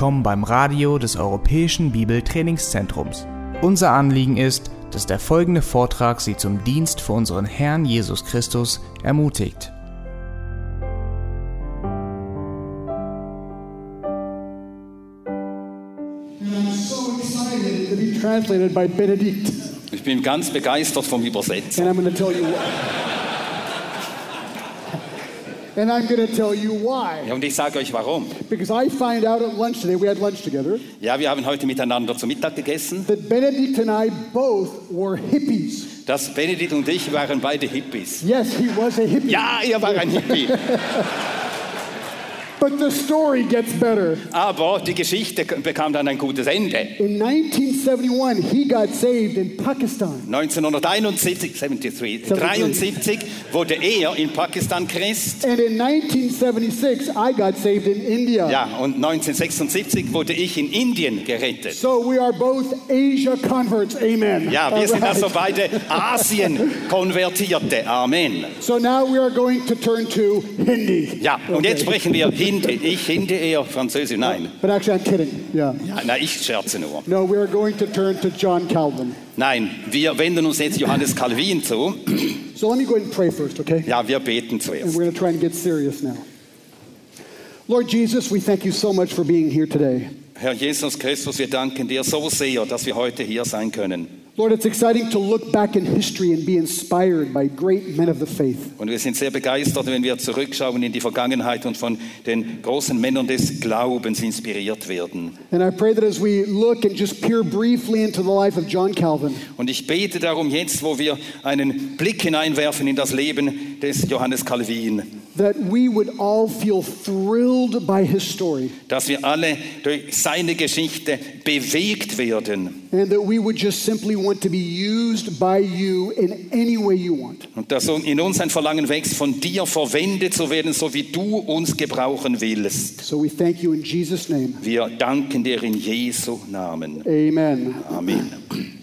willkommen beim Radio des Europäischen Bibeltrainingszentrums. Unser Anliegen ist, dass der folgende Vortrag Sie zum Dienst für unseren Herrn Jesus Christus ermutigt. Ich bin ganz begeistert vom Übersetzen. And I'm going to tell you why. Ja, und ich sage euch warum. Because I find out at lunch today, we had lunch together, Ja, wir haben heute miteinander zu Mittag gegessen. that Benedict and I both were hippies. Das Benedikt und ich waren beide Hippies. Yes, he was a hippie. Ja, ihr war ein Hippie. But the story gets better. Aber die Geschichte bekam dann ein gutes Ende. In 1971, he got saved in Pakistan. 1971 73, 73 wurde er in Pakistan Christ. And in 1976, I got saved in India. Ja, und 1976 wurde ich in Indien gerettet. So we are both Asia converts. Amen. Ja, wir All sind right. also beide Asien-Konvertierte. Amen. So now we are going to turn to Hindi. Ja, und jetzt sprechen wir Hindi. Ich Hindi, eher Französisch. Nein. But actually, I'm kidding. Yeah. Ja, nein, ich scherze nur. No, we are going to turn to John Calvin. Nein, wir wenden uns jetzt Johannes Calvin zu. So let me go ahead and pray first, okay? Ja, wir beten And zuerst. we're going to try and get serious now. Lord Jesus, we thank you so much for being here today. Herr Jesus Christus, wir danken dir so sehr, dass wir heute hier sein können. Lord, it's exciting to look back in history and be inspired by great men of the faith. Und wir sind sehr begeistert, wenn wir zurückschauen in die Vergangenheit und von den großen Männern des Glaubens inspiriert werden. And I pray that as we look and just peer briefly into the life of John Calvin, Und ich bete darum jetzt, wo wir einen Blick hineinwerfen in das Leben des Johannes Calvin, that we would all feel thrilled by his story dass wir alle durch seine Geschichte bewegt werden and that we would just simply want to be used by you in any way you want. und dass in uns ein Verlangen wächst, von dir verwendet zu werden, so wie du uns gebrauchen willst. So we thank you in Jesus' name. Wir danken dir in Jesu Namen. Amen. Amen.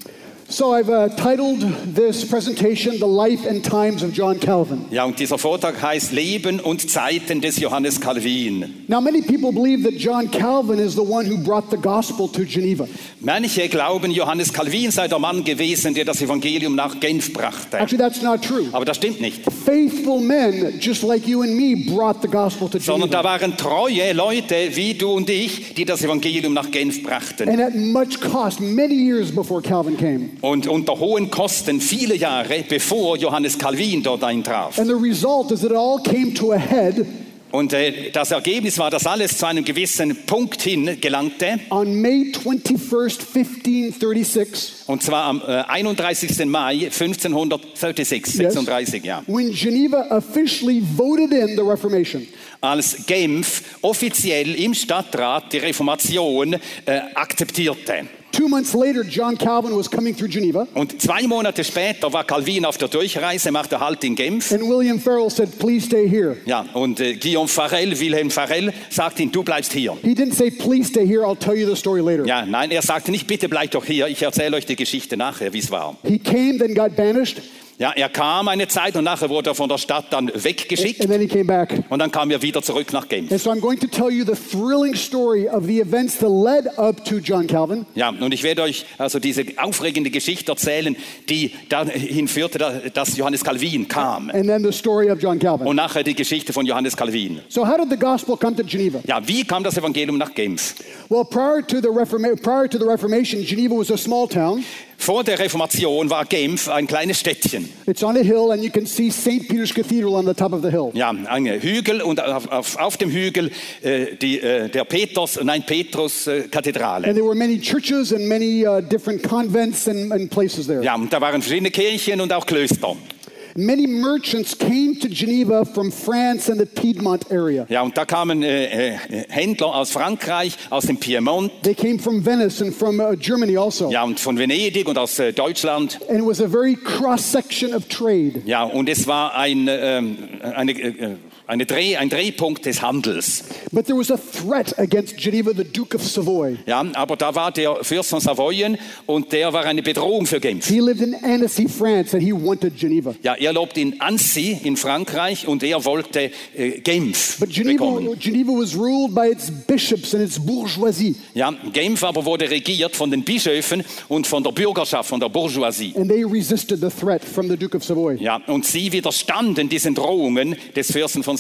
So I've uh, titled this presentation The Life and Times of John Calvin. Ja, und dieser Vortrag heißt Leben und Zeiten des Johannes Calvin. Now, many people believe that John Calvin is the one who brought the gospel to Geneva. Manche glauben, Johannes Calvin sei der Mann gewesen, der das Evangelium nach Genf brachte. Actually, that's not true. Aber das stimmt nicht. Faithful men, just like you and me, brought the gospel to Sondern da Geneva. waren treue Leute wie du und ich, die das Evangelium nach Genf brachten. And at much cost, many years before Calvin came. Und unter hohen Kosten, viele Jahre bevor Johannes Calvin dort eintraf. And the result is that it all came to a head Und äh, das Ergebnis war, dass alles zu einem gewissen Punkt hin gelangte. on May 21st, 1536, Und zwar am äh, 31. Mai 1536, Yes. 36, ja. when Geneva officially voted in the Reformation. Als Genf offiziell im Stadtrat die Reformation äh, akzeptierte. Two months later, John Calvin was coming through Geneva, Und zwei Monate später war Calvin auf der Durchreise, machte Halt in Genf. and William Farrell said, Please stay here. Ja, und äh, Guillaume Farel, Wilhelm Farel, sagte ihm, du bleibst hier. He didn't say, Please stay here, I'll tell you the story later. Ja, nein, er sagte nicht, bitte bleib doch hier, ich erzähle euch die Geschichte nachher, wie es war. He came, then got banished, Ja, er kam eine Zeit und nachher wurde er von der Stadt dann weggeschickt and then he came back. und dann kam er wieder zurück nach Genf. And so I'm going to tell you the thrilling story of the events that led up to John Calvin. Ja, und ich werde euch also diese aufregende Geschichte erzählen, die dahin führte, dass Johannes Calvin kam. and then the story of John Calvin. Und nachher die Geschichte von Johannes Calvin. So, how did the gospel come to Geneva? Ja, wie kam das Evangelium nach Genf? Well, prior to the, Reforma- prior to the Reformation, Geneva was a small town. Vor der Reformation war Genf ein kleines Städtchen. It's on a hill, and you can see St. Peter's Cathedral on the top of the hill. Ja, ein Hügel und auf, auf, auf dem Hügel äh, die, äh, der Peters, nein, Petrus-Kathedrale. And there were many churches and many uh, different convents and, and places there. ja, und da waren verschiedene Kirchen und auch Klöster. Many merchants came to Geneva from France and the Piedmont area. Ja, und da kamen äh, äh, Händler aus Frankreich, aus dem Piemont, They came from Venice and from uh, Germany also. ja, und von Venedig und aus äh, Deutschland. And it was a very cross section of trade. Ja, und es war ein, ähm, eine, äh, äh, eine Dreh, ein Drehpunkt des Handels. But there was a threat against Geneva, the Duke of Savoy. Ja, aber da war der Fürst von Savoyen und der war eine Bedrohung für Genf. He lived in Annecy, France, and he wanted Geneva. Ja, er lebt in Annecy in Frankreich und er wollte äh, Genf But Geneva, bekommen. Geneva was ruled by its bishops and its bourgeoisie, Ja, Genf aber wurde regiert von den Bischöfen und von der Bürgerschaft, von der Bourgeoisie. and they resisted the threat from the Duke of Savoy. Ja, und sie widerstanden diesen Drohungen des Fürsten von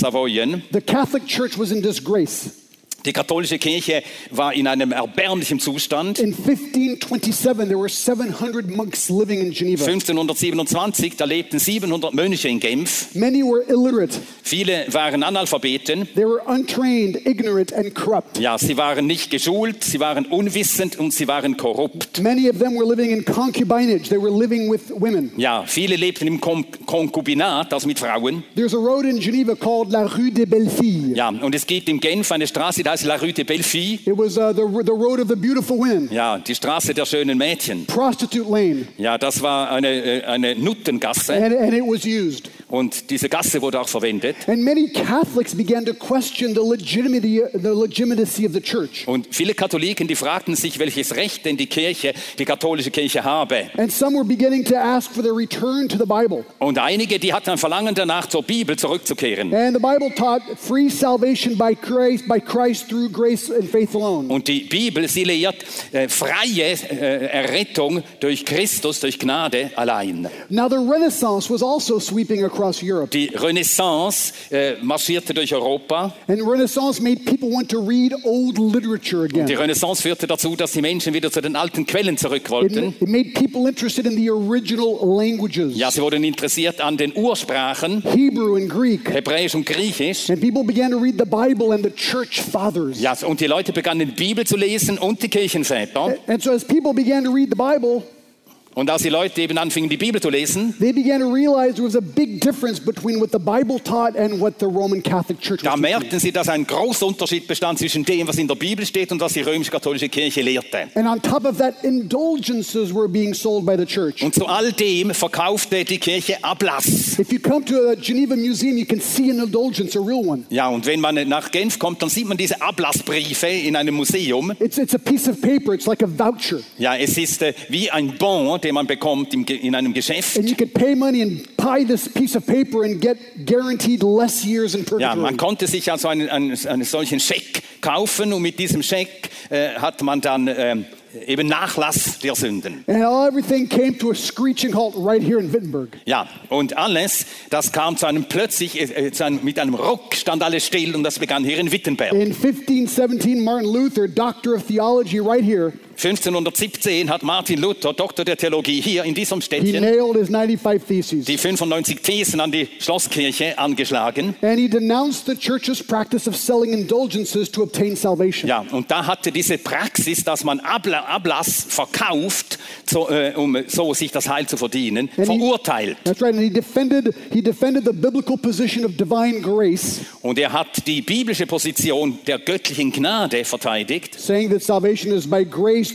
The Catholic Church was in disgrace. Die katholische Kirche war in einem erbärmlichen Zustand. In 1527, there were 700 monks living in Geneva. 1527, da lebten 700 Mönche in Genf. Many were illiterate. Viele waren Analphabeten. They were untrained, ignorant, and corrupt. Ja, sie waren nicht geschult, sie waren unwissend und sie waren korrupt. Many of them were living in concubinage. They were living with women. Ja, viele lebten im Kon Konkubinat, also mit Frauen. There's a road in Geneva called La Rue des Belles Filles. Ja, und es gibt in Genf eine Straße, die heißt La Rue de Bellefille. It was uh, the, the road of the beautiful women, Ja, die Straße der schönen Mädchen. prostitute lane, Ja, das war eine, äh, eine Nuttengasse and, and it was used. Und diese Gasse wurde auch verwendet. And many Catholics began to question the legitimacy, the legitimacy of the church. Und viele Katholiken, die fragten sich, welches Recht denn die Kirche, die katholische Kirche habe. And some were beginning to ask for the return to the Bible. Und einige, die hatten ein Verlangen danach, zur Bibel zurückzukehren. And the Bible taught free salvation by Christ, by Christ through grace and faith alone. Und die Bibel, sie lehrt äh, freie äh, Errettung durch Christus, durch Gnade allein. Now, the Renaissance was also sweeping across Europe. Die Renaissance äh, marschierte durch Europa. And Renaissance made people want to read old literature Die again. Renaissance führte dazu, dass die Menschen wieder zu den alten Quellen zurück It, wollten. it made people interested in the original languages Ja, sie wurden interessiert an den Ursprachen, Hebrew and Greek. Hebräisch und Griechisch. And people began to read the Bible and the church fathers. Ja, und die Leute begannen die Bibel zu lesen und die Kirchenväter. And so, as people began to read the Bible, Und als die Leute eben anfingen, die Bibel zu lesen, they began to realize there was a big difference between what the Bible taught and what the Roman Catholic Church da merkten sie, dass ein großer Unterschied bestand zwischen dem, was in der Bibel steht und was die römisch-katholische Kirche lehrte. And on top of that, indulgences were being sold by the church. Und zu all dem verkaufte die Kirche Ablass. If you come to a Geneva museum, you can see an indulgence, a real one. Ja, und wenn man nach Genf kommt, dann sieht man diese Ablassbriefe in einem Museum. It's, it's a piece of paper, it's like a voucher. Ja, es ist äh, wie ein Bon, den man bekommt in einem Geschäft. And you could pay money and buy this piece of paper and get guaranteed less years in Ja, man konnte sich also einen, einen, einen solchen Scheck kaufen und mit diesem Scheck äh, hat man dann ähm, eben Nachlass der Sünden. and all, everything came to a screeching halt right here in Wittenberg. Ja, und alles, das kam zu einem plötzlich, äh, zu einem, mit einem Ruck stand alles still und das begann hier in Wittenberg. In 1517, Martin Luther, doctor of theology, right here, 1517 hat Martin Luther, Doktor der Theologie, hier in diesem he Städtchen nailed his 95 theses. die 95 Thesen an die Schlosskirche angeschlagen. And he denounced the church's practice of selling indulgences to obtain salvation. Ja, und da hatte diese Praxis, dass man Abla Ablass verkauft, so, äh, um so sich das Heil zu verdienen, And he- verurteilt. That's right. And he defended, he defended the biblical position of divine grace, Und er hat die biblische Position der göttlichen Gnade verteidigt, saying that salvation is by grace.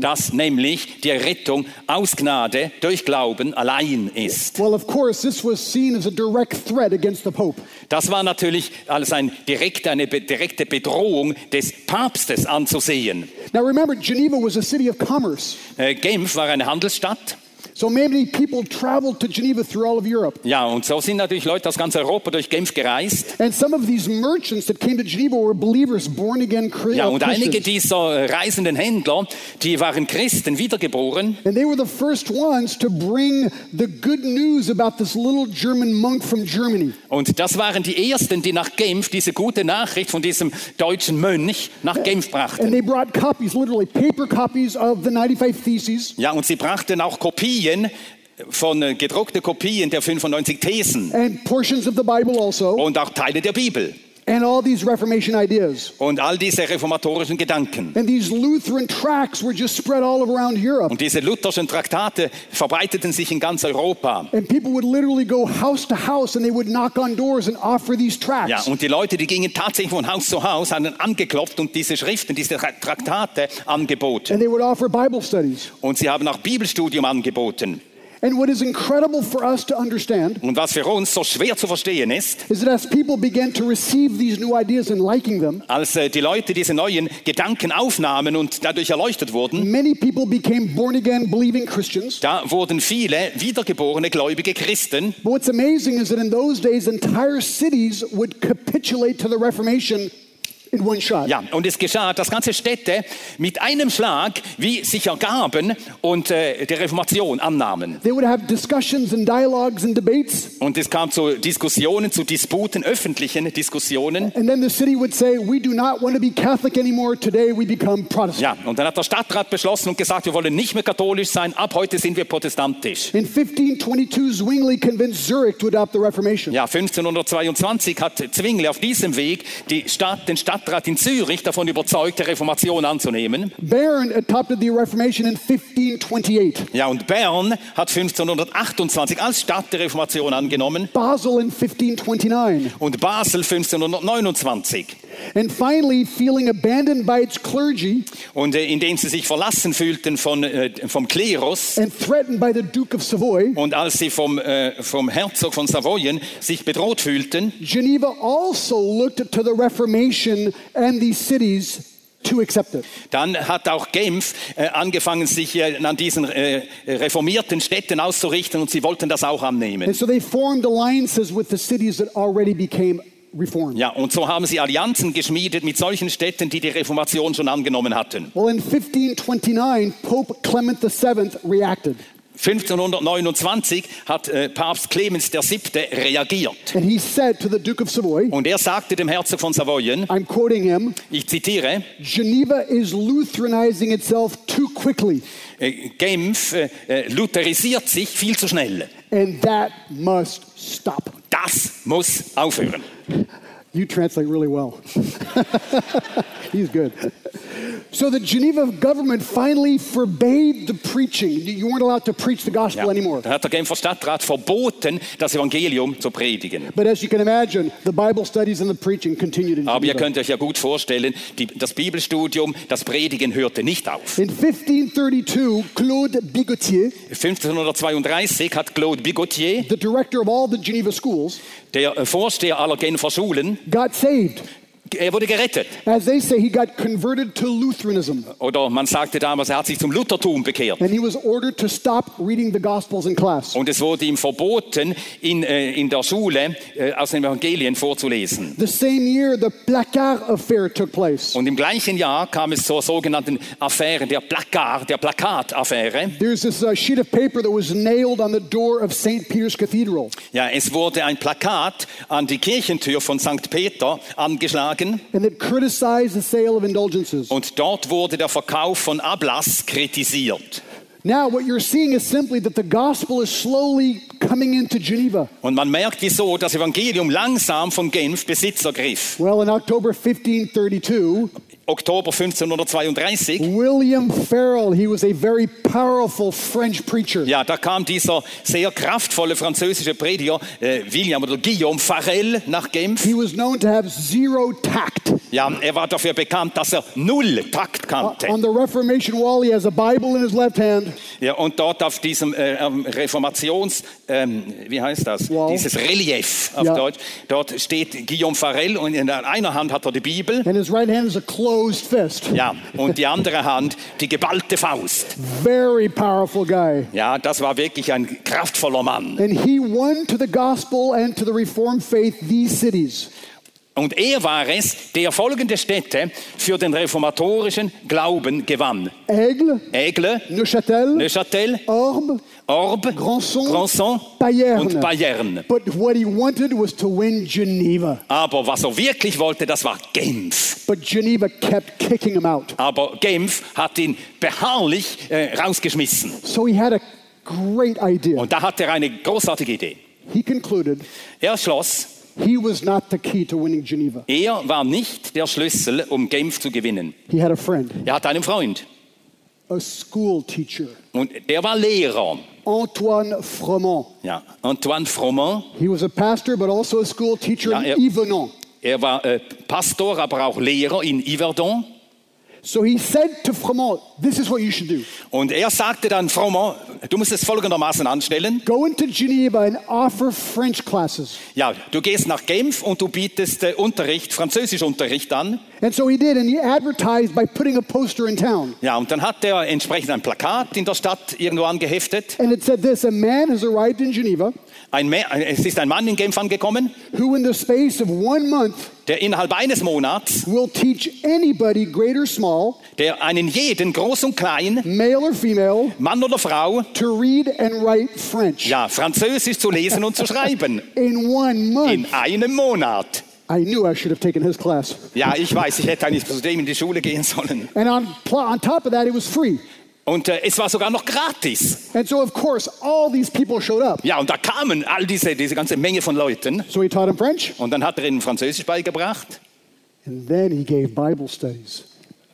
Dass nämlich die Rettung aus Gnade durch Glauben allein ist. Well, of course, this was seen as a direct threat against the Pope. Das war natürlich als ein direkt, eine direkte Bedrohung des Papstes anzusehen. Now, remember, Geneva was a city of commerce. Äh, Genf war eine Handelsstadt. So many people traveled to Geneva through all of Europe. Ja, und so sind natürlich Leute aus ganz Europa durch Genf gereist. And some of these merchants that came to Geneva were believers, born again Chri- Ja, uh, und einige Christians. dieser äh, reisenden Händler, die waren Christen, wiedergeboren. And they were the first ones to bring the good news about this little German monk from Germany. Und das waren die ersten, die nach Genf diese gute Nachricht von diesem deutschen Mönch nach Genf And brachten. they brought copies, literally paper copies of the 95 Theses Ja, und sie brachten auch Kopien von äh, gedruckte Kopien der 95 Thesen. And portions of the Bible also, und auch Teile der Bibel and all these Reformation ideas. und all diese reformatorischen Gedanken. And these Lutheran tracts were just spread all around Europe. Und diese lutherschen Traktate verbreiteten sich in ganz Europa. And people would literally go house to house and they would knock on doors and offer these Ja, tracts. und die Leute, die gingen tatsächlich von Haus zu Haus, haben angeklopft und diese Schriften, diese Tra- Traktate angeboten. And they would offer Bible studies. Und sie haben auch Bibelstudium angeboten. And what is incredible for us to understand Und was für uns so schwer zu verstehen ist, is that as people began to receive these new ideas and liking them, als äh, die Leute diese neuen Gedanken aufnahmen und dadurch erleuchtet wurden, many people became born again believing Christians. da wurden viele wiedergeborene gläubige Christen. But what's amazing is that in those days, entire cities would capitulate to the Reformation in one shot. Ja, und es geschah, dass ganze Städte mit einem Schlag wie sich ergaben und äh, der Reformation annahmen. They would have discussions and dialogues and debates, Und es kam zu Diskussionen, zu Disputen, öffentlichen Diskussionen. and then the city would say, We do not want to be Catholic anymore. Today we become Protestant. Ja, und dann hat der Stadtrat beschlossen und gesagt, wir wollen nicht mehr katholisch sein, ab heute sind wir protestantisch. In 1522, Zwingli convinced Zurich to adopt the Reformation. Ja, 1522 hat Zwingli auf diesem Weg die Stadt, den Stadtrat in Zürich davon überzeugt, die Reformation anzunehmen. Bern adopted the Reformation in 1528. Ja, und Bern hat 1528 als Stadt die Reformation angenommen Basel in 1529. und Basel 1529. And finally, feeling abandoned by its clergy Und äh, indem sie sich verlassen fühlten von, äh, vom Klerus and threatened by the Duke of Savoy, und als sie vom, äh, vom Herzog von Savoyen sich bedroht fühlten, Geneva also looked to the Reformation and these cities to accept it. dann hat auch Genf äh, angefangen, sich äh, an diesen äh, reformierten Städten auszurichten und sie wollten das auch annehmen. And so they formed alliances with the cities that already became reformed. Ja, und so haben sie Allianzen geschmiedet mit solchen Städten, die die Reformation schon angenommen hatten. Well, in 1529, Pope Clement VII reacted. 1529 hat äh, Papst Clemens VII. reagiert. And he said to the Duke of Savoy, Und er sagte dem Herzog von Savoyen, I'm quoting him, ich zitiere, Geneva is Lutheranizing itself too quickly, äh, Genf äh, äh, lutherisiert sich viel zu schnell. and that must stop. Das muss aufhören. You translate really well. He's good. So the Geneva government finally forbade the preaching. You weren't allowed to preach the gospel Ja. anymore. Dann hat der Genfer Stadtrat verboten, das Evangelium zu predigen. But as you can imagine, the Bible studies and the preaching continued in Aber ihr Geneva. könnt euch ja gut vorstellen, die, das Bibelstudium, das Predigen hörte nicht auf. In 1532, Claude Bigotier, 1532 hat Claude Bigotier, the director of all the Geneva schools, der äh, Vorsteher aller Genfer Schulen, got saved. Er wurde gerettet. As they say, he got converted to Lutheranism. Oder man sagte damals, er hat sich zum Luthertum bekehrt. And he was ordered to stop reading the Gospels in class. Und es wurde ihm verboten, in, äh, in der Schule äh, aus den Evangelien vorzulesen. The same year, the Placard affair took place. Und im gleichen Jahr kam es zur sogenannten Affäre, der Plakat, der Plakataffäre. There's this uh, sheet of paper that was nailed on the door of St. Peter's Cathedral. Ja, es wurde ein Plakat an die Kirchentür von St. Peter angeschlagen And it criticized the sale of indulgences. und dort wurde der Verkauf von Ablass kritisiert. Now, what you're seeing is simply that the gospel is slowly coming into Geneva. Und man merkt, wieso das Evangelium langsam von Genf Besitz ergriff. Well, in October 1532, Oktober 1532, William Farel, he was a very powerful French preacher. ja, da kam dieser sehr kraftvolle französische Prediger äh, William oder Guillaume Farel nach Genf. He was known to have zero tact. Ja, er war dafür bekannt, dass er null Takt kannte. On the Reformation wall, he has a Bible in his left hand. Ja, und dort auf diesem äh, Reformations, ähm, wie heißt das? Wow. Dieses Relief auf Ja. Deutsch. Dort steht Guillaume Farel und in einer Hand hat er die Bibel. And his right hand is a closed fist. Ja, und die andere Hand die geballte Faust. Very powerful guy. Ja, das war wirklich ein kraftvoller Mann. And he won to the gospel and to the Reformed faith these cities. Und er war es, der folgende Städte für den reformatorischen Glauben gewann. Aigle, Aigle, Neuchâtel, Neuchâtel, Orbe, Orbe, Grandson, Grandson Bayern. und Bayern. But what he wanted was to win Geneva. Aber was er wirklich wollte, das war Genf. But Geneva kept kicking him out. Aber Genf hat ihn beharrlich äh, rausgeschmissen. So he had a great idea. Und da hat er eine großartige Idee. He concluded Er schloss, he was not the key to winning Geneva. er war nicht der Schlüssel, um Genf zu gewinnen. He had a friend, Er hatte einen Freund a school teacher, und der war Lehrer. Antoine Froment. Ja, Antoine Froment. He was a pastor, but also a school teacher Ja, in er- Yvenon. Er war äh, Pastor, aber auch Lehrer in Yverdon. So he said to Fremont, This is what you should do Und er sagte dann, Froment, du musst es folgendermaßen anstellen. go into Geneva and offer French classes. Ja, du gehst nach Genf und du bietest äh, Unterricht, Französischunterricht an. And so he did, and he advertised by putting a poster in town. Ja, und dann hat er entsprechend ein Plakat in der Stadt irgendwo angeheftet. And it said this A man has arrived in Geneva Ein es ist ein Mann in Genf angekommen, who, in the space of one month, der innerhalb eines Monats, will teach anybody, great or small, der einen jeden, groß und klein, male or female, Mann oder Frau, to read and write French ja, Französisch zu lesen und zu schreiben. in one month. In einem Monat. I knew I should have taken his class. Ja, ich weiß, ich hätte eigentlich zu dem in die Schule gehen sollen. And on, on top of that, it was free. Und äh, es war sogar noch gratis. And so, of course, all these people showed up. Ja, und da kamen all diese, diese ganze Menge von Leuten. So he taught them French, Und dann hat er ihnen Französisch beigebracht. and then he gave Bible studies.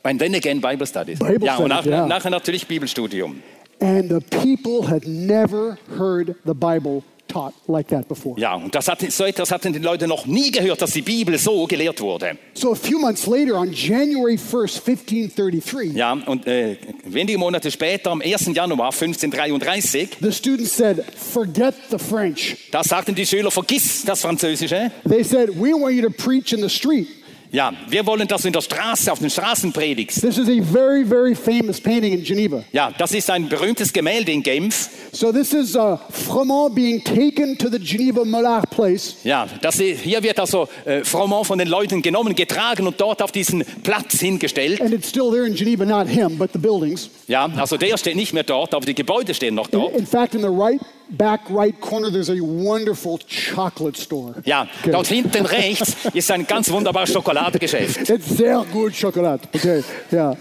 Ein Then Again Bible Studies. Bible ja, und nach, ja. nachher natürlich Bibelstudium. And the people had never heard the Bible taught like that before. Ja, und das hat, so etwas hatten die Leute noch nie gehört, dass die Bibel so gelehrt wurde. So a few months later, on January 1st, 1533, Ja, und äh, wenige Monate später, am 1. Januar 1533, the students said, Forget the French. da sagten die Schüler, vergiss das Französische. They said, We want you to preach in the street. Ja, wir wollen, dass du in der Straße, auf den Straßen predigst. This is a very, very famous painting in Geneva. Ja, das ist ein berühmtes Gemälde in Genf. So this is uh, Fremont being taken to the Geneva Mollard place. Ja, das, hier wird also äh, Froment von den Leuten genommen, getragen und dort auf diesen Platz hingestellt. And it's still there in Geneva, not him, but the buildings. Ja, also der steht nicht mehr dort, aber die Gebäude stehen noch In, dort. in fact, in the right back right corner, there's a wonderful chocolate store. Ja, Okay. dort hinten rechts ist ein ganz wunderbares Schokoladegeschäft. It's sehr good chocolate. Okay, yeah.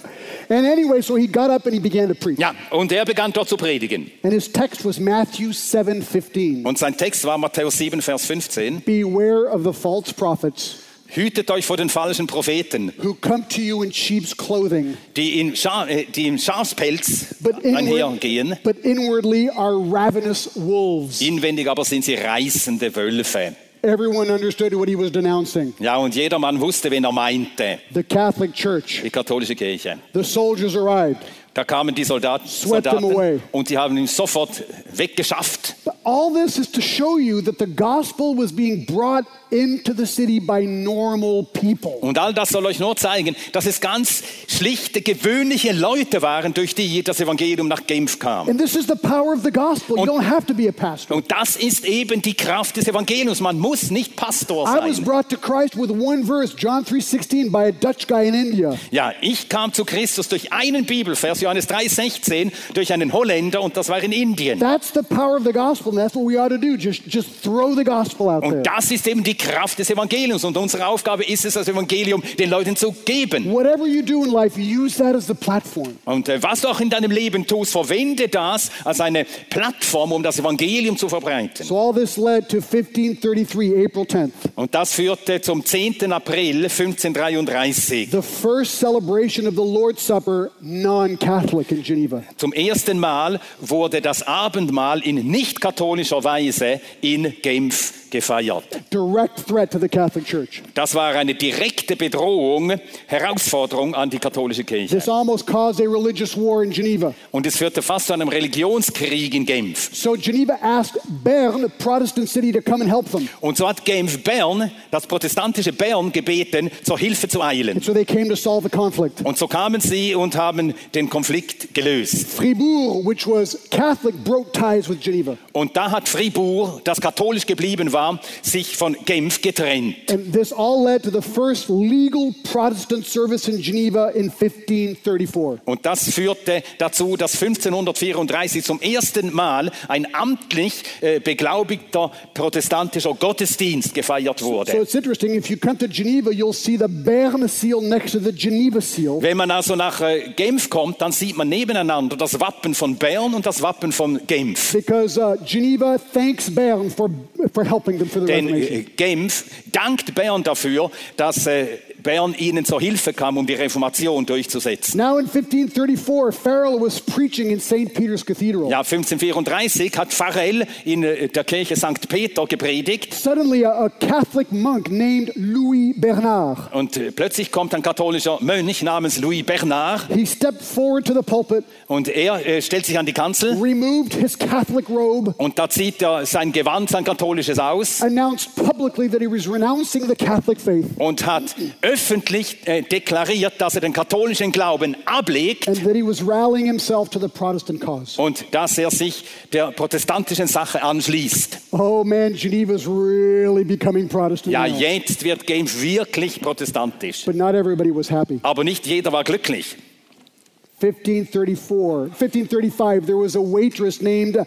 And anyway, so he got up and he began to preach. Ja, und er begann dort zu predigen. And his text was Matthew 7:15. Und sein Text war Matthäus 7, Vers 15. Beware of the false prophets Hütet euch vor den falschen Propheten, who come to you in sheep's clothing, die, in Scha äh, die im Schafspelz but, einhergehen. but inwardly are ravenous wolves. Inwendig aber sind sie reißende Wölfe. Everyone understood what he was denouncing. Ja, und jedermann wusste, wen er meinte. The Catholic Church. Die katholische Kirche. The soldiers arrived. Da kamen die Soldaten, Soldaten und die haben ihn sofort weggeschafft. All this is to show you that the gospel was being brought into the city by normal people. Und all das soll euch nur zeigen, dass es ganz schlichte, gewöhnliche Leute waren, durch die das Evangelium nach Genf kam. And this is the power of the gospel. You Und- don't have to be a pastor. Und das ist eben die Kraft des Evangeliums. Man muss nicht Pastor I was sein. brought to Christ with one verse, John 3:16 by a Dutch guy in India. Ja, ich kam zu Christus durch einen Bibelvers, Johannes 3,16, durch einen Holländer und das war in Indien. That's the power of the gospel, and that's what we ought to do. Just just throw the gospel out there. Und das ist eben die Kraft des Evangeliums. Und unsere Aufgabe ist es, das Evangelium den Leuten zu geben. Whatever you do in life, use that as the platform. Und äh, was du auch in deinem Leben tust, verwende das als eine Plattform, um das Evangelium zu verbreiten. So all this led to 1533, April 10th, Und das führte zum 10. April 1533, the first celebration of the Lord's Supper non-Catholic in Geneva. zum ersten Mal wurde das Abendmahl in nicht katholischer Weise in Genf gefeiert. Direct threat to the Catholic Church. Das war eine direkte Bedrohung, Herausforderung an die katholische Kirche. This almost caused a religious war in Geneva. Und es führte fast zu einem Religionskrieg in Genf. So Geneva asked Bern, a Protestant city, to come and help them. Und so hat Genf Bern, das protestantische Bern, gebeten, zur Hilfe zu eilen. And so they came to solve the conflict. Und so kamen sie und haben den Konflikt gelöst. Fribourg, which was Catholic, broke ties with Geneva. Und da hat Fribourg, das katholisch geblieben war, sich von Genf getrennt. And this all led to the first legal Protestant service in Geneva in 1534. Und das führte dazu, dass 1534 zum ersten Mal ein amtlich äh, beglaubigter protestantischer Gottesdienst gefeiert So wurde. it's interesting, if you come to Geneva, you'll see the Bern seal next to the Geneva seal. Wenn man also nach äh, Genf kommt, dann sieht man nebeneinander das Wappen von Bern und das Wappen von Genf. Because uh, Geneva thanks Bern for, for helping Denn äh, Genf dankt Bern dafür, dass äh, Bern ihnen zur Hilfe kam, um die Reformation durchzusetzen. Now in 1534, Farrell was preaching in St. Peter's Cathedral. Ja, 1534 hat Pfarrell in äh, der Kirche St. Peter gepredigt Suddenly, a, a Catholic monk named Louis Bernard, und äh, plötzlich kommt ein katholischer Mönch namens Louis Bernard he stepped forward to the pulpit, und er äh, stellt sich an die Kanzel removed his Catholic robe, und da zieht er sein Gewand, sein katholisches aus announced publicly that he was renouncing the Catholic faith und hat öffentlich äh, deklariert, dass er den katholischen Glauben ablegt and that he was rallying himself to the Protestant cause. und dass er sich der protestantischen Sache anschließt. Oh man, Geneva's really becoming Protestant. Ja, jetzt wird Genf wirklich protestantisch. But not everybody was happy. Aber nicht jeder war glücklich. 1534, 1535, there was a waitress named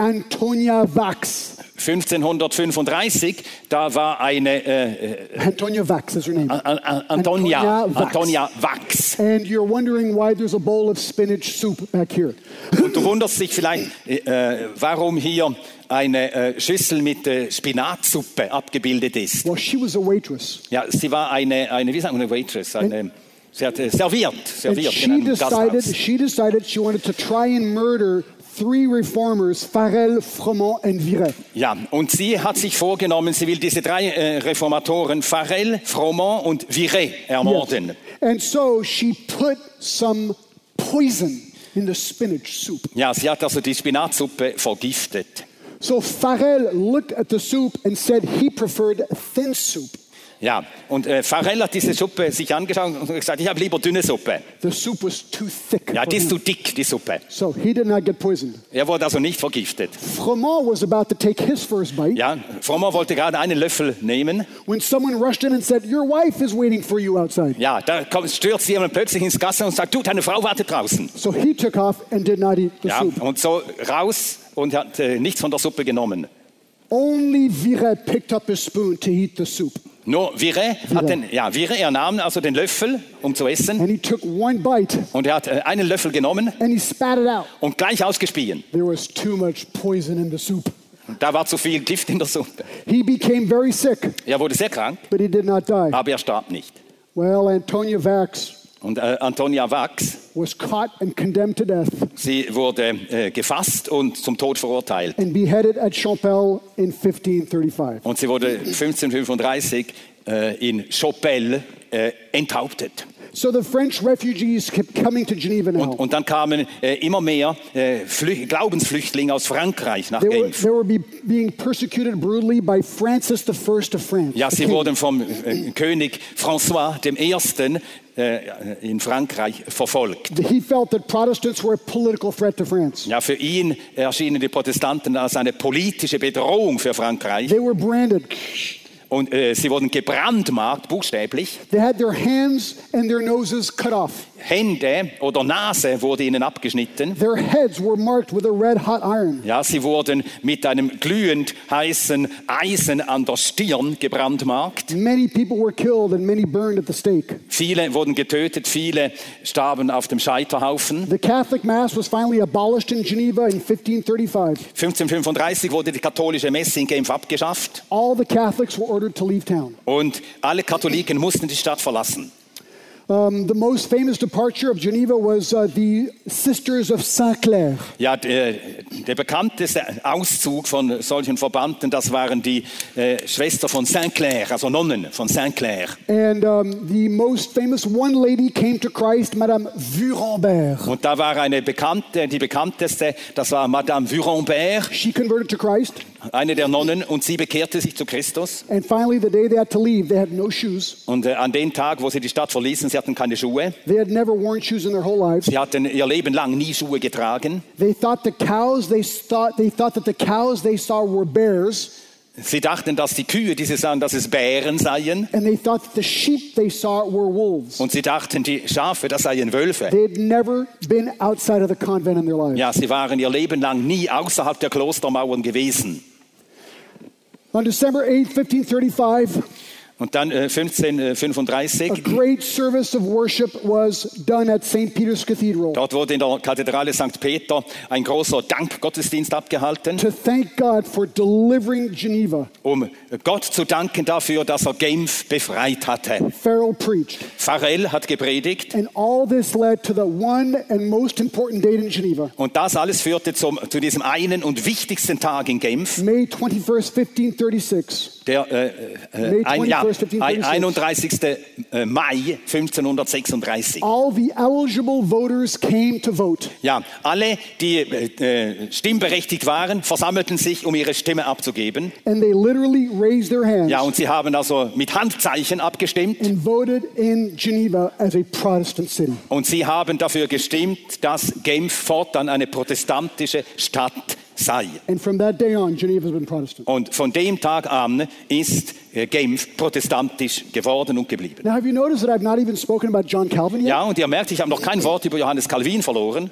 Antonia Vax. 1535, da war eine äh, äh, Antonia Vax is her name. An- An- Antonia, Antonia Wachs. Wachs. And you're wondering why there's a bowl of spinach soup back here. Und du wunderst dich vielleicht, äh, warum hier eine äh, Schüssel mit äh, Spinatsuppe abgebildet ist. Well, she was a waitress. Ja, sie war eine, eine wie sagt man, eine Waitress, eine, sie hat äh, serviert, And serviert in she einem decided, Gasthaus. she decided she wanted to try and murder three reformers, Farel, Froment, and Viret. Ja, und sie hat sich vorgenommen, sie will diese drei äh, Reformatoren, Farel, Froment und Viret, ermorden. And so she put some poison in the spinach soup. Ja, sie hat also die Spinatsuppe vergiftet. So Farel looked at the soup and said he preferred thin soup. Ja, und äh, Farel hat diese Suppe sich angeschaut und gesagt, ich habe lieber dünne Suppe. The soup was too thick. Ja, die ist zu dick, die Suppe. So he did not get poisoned. Er wurde also nicht vergiftet. Froment was about to take his first bite Ja, Frommer wollte gerade einen Löffel nehmen. when someone rushed in and said, Your wife is waiting for you outside. Ja, da kommt, stürzt jemand plötzlich ins Gasse und sagt, du, deine Frau wartet draußen. So he took off and did not eat the Ja, soup. und so raus und hat äh, nichts von der Suppe genommen. Only Viret picked up his spoon to eat the soup. Nur Vire hat den, ja, Vire, er nahm also den Löffel, um zu essen, And he took one bite und er hat äh, einen Löffel genommen and he spat it out. und gleich ausgespien. There was too much poison in the soup. Da war zu viel Gift in der Suppe. He became very sick, Er wurde sehr krank, but he did not die. aber er starb nicht. Well, Antonia Vax Und äh, Antonia Wachs, was caught and condemned to death sie wurde äh, gefasst und zum Tod verurteilt. and beheaded at Champel in 1535. Und sie wurde 1535 äh, in Chapelle äh, enthauptet. So the French refugees kept coming to Geneva now. Und, und dann kamen äh, immer mehr äh, Flü Glaubensflüchtlinge aus Frankreich nach They were, Genf. they were be, being persecuted brutally by Francis I of France. Ja, sie wurden vom äh, König François I. Äh, in Frankreich verfolgt. He felt that Protestants were a political threat to France. Ja, für ihn erschienen die Protestanten als eine politische Bedrohung für Frankreich. They were branded. Und äh, sie wurden gebrandmarkt, buchstäblich. They had their hands and their noses cut off. Hände oder Nase wurde ihnen abgeschnitten. Their heads were marked with a red hot iron. Ja, sie wurden mit einem glühend heißen Eisen an der Stirn gebrandmarkt. Many people were killed and many burned at the stake. Viele wurden getötet, viele starben auf dem Scheiterhaufen. The Catholic Mass was finally abolished in Geneva in 1535. 1535 wurde die katholische Messe in Genf abgeschafft All the Catholics were ordered to leave town. und alle Katholiken mussten die Stadt verlassen. Um, the most famous departure of Geneva was uh, the Sisters of Saint Clair. Ja, der, der bekannteste Auszug von solchen Verbannten, das waren die äh, Schwester von Saint Clair, also Nonnen von Saint Clair. And um, the most famous one lady came to Christ, Madame Vurenberg. Und da war eine bekannte, die bekannteste, das war Madame Vurenberg, She converted to Christ. Eine der Nonnen, und sie bekehrte sich zu Christus. And finally, the day they had to leave, they had no shoes. Und äh, an dem Tag, wo sie die Stadt verließen, sie hatten keine Schuhe. They had never worn shoes in their whole lives. Sie hatten ihr Leben lang nie Schuhe getragen. They thought the cows they thought they thought that the cows they saw were bears, Sie dachten, dass die Kühe, die sie sahen, dass es Bären seien. and they thought that the sheep they saw were wolves. Und sie dachten, die Schafe, das seien Wölfe. They had never been outside of the convent in their lives. Ja, sie waren ihr Leben lang nie außerhalb der Klostermauern gewesen. On December 8, 1535, Und dann äh, A 1535, great service of worship was done at St. Peter's Cathedral dort wurde in der Kathedrale St. Peter ein großer Dankgottesdienst abgehalten, to thank God for delivering Geneva. um Gott zu danken dafür, dass er Genf befreit hatte. Farrell hat gepredigt und das alles führte zum, zu diesem einen und wichtigsten Tag in Genf, May 21st, 1536. der äh, May äh, ein, ja, 21st, ein- 1536. 31. äh, Mai 1536. All the eligible voters came to vote. Ja, alle, die äh, äh, stimmberechtigt waren, versammelten sich, um ihre Stimme abzugeben. And they literally raised their hands Ja, und sie haben also mit Handzeichen abgestimmt and voted in Geneva as a Protestant city. und sie haben dafür gestimmt, dass Genf fortan eine protestantische Stadt sei. And from that day on, Geneva has been Protestant. Und von dem Tag an ist äh, Genf protestantisch geworden und geblieben. Now, have you noticed that I've not even spoken about John Calvin yet? Ja, und ihr merkt, ich habe noch kein Wort über Johannes Calvin verloren.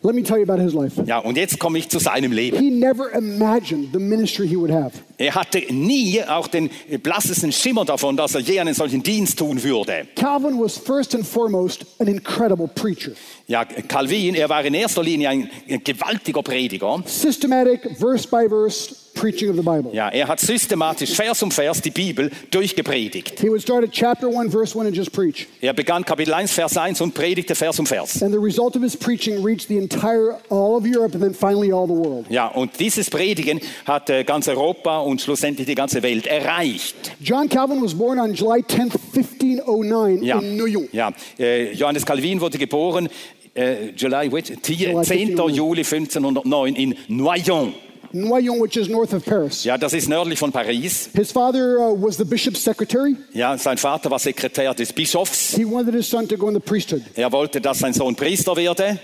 Let me tell you about his life. Ja, und jetzt komme ich zu seinem Leben. He never imagined the ministry he would have. Er hatte nie auch den blassesten Schimmer davon, dass er je einen solchen Dienst tun würde. Calvin was first and foremost an incredible preacher. Ja, Calvin, er war in erster Linie ein gewaltiger Prediger. Systematic, verse by verse preaching of the Bible. Ja, er hat systematisch Vers um Vers die Bibel durchgepredigt. He would start at chapter 1, verse 1 and just preach. Er begann Kapitel 1, Vers 1 und predigte Vers um Vers. And the result of his preaching reached the entire, all of Europe and then finally all the world. Ja, und dieses Predigen hat äh, ganz Europa und schlussendlich die ganze Welt erreicht. John Calvin was born on July 10th, 1509 Ja, in Noyon. ja. Äh, Johannes Calvin wurde geboren äh, July, wait, 10. July 1509. Juli 1509 in Noyon. Noyon, which is north of Paris. Ja, das ist nördlich von Paris. His father uh, was the bishop's secretary. Ja, sein Vater war Sekretär des Bischofs. He wanted his son to go in the priesthood. Er wollte, dass sein Sohn Priester werde.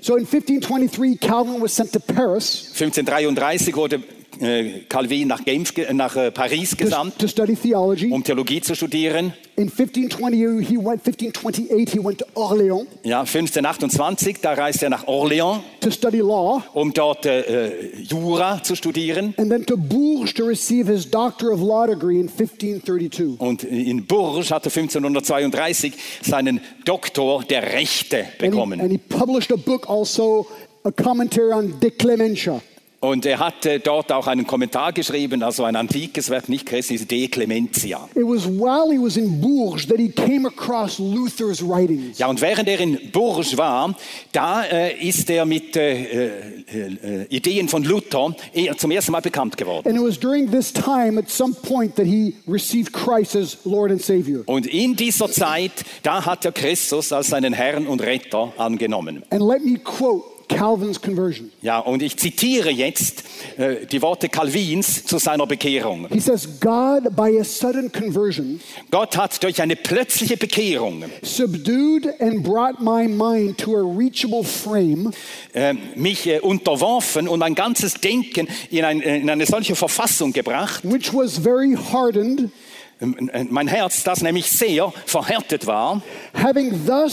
So in 1523, Calvin was sent to Paris 1533 wurde Calvin nach, Genf, ge- nach äh, Paris to, gesandt, to study theology. um Theologie zu studieren. In 1520, he went, 1528, he went to Orléans Ja, 1528, da reiste er nach Orléans, to study law, um dort äh, äh, Jura zu studieren. and then to Bourges to receive his Doctor of Law degree in 1532. Und in Bourges hatte 1532 seinen Doktor der Rechte And he, bekommen. and he published a book also, a commentary on De Clementia. Und er hatte dort auch einen Kommentar geschrieben, also ein antikes Werk, nicht christliches, De Clementia. It was while he was in Bourges that he came across Luther's writings. Ja, und während er in Bourges war, da äh, ist er mit äh, äh, äh, Ideen von Luther eher zum ersten Mal bekannt geworden. And it was during this time, at some point, that he received Christ as Lord and Savior. Und in dieser Zeit, da hat er Christus als seinen Herrn und Retter angenommen. And let me quote Calvin's conversion. Ja, und ich zitiere jetzt äh, die Worte Calvins zu seiner Bekehrung. He says, God, by a sudden conversion, Gott hat durch eine plötzliche Bekehrung subdued and brought my mind to a reachable frame äh, mich äh, unterworfen und mein ganzes Denken in, ein, äh, in eine solche Verfassung gebracht. which was very hardened, Mein Herz, das nämlich sehr verhärtet war. having thus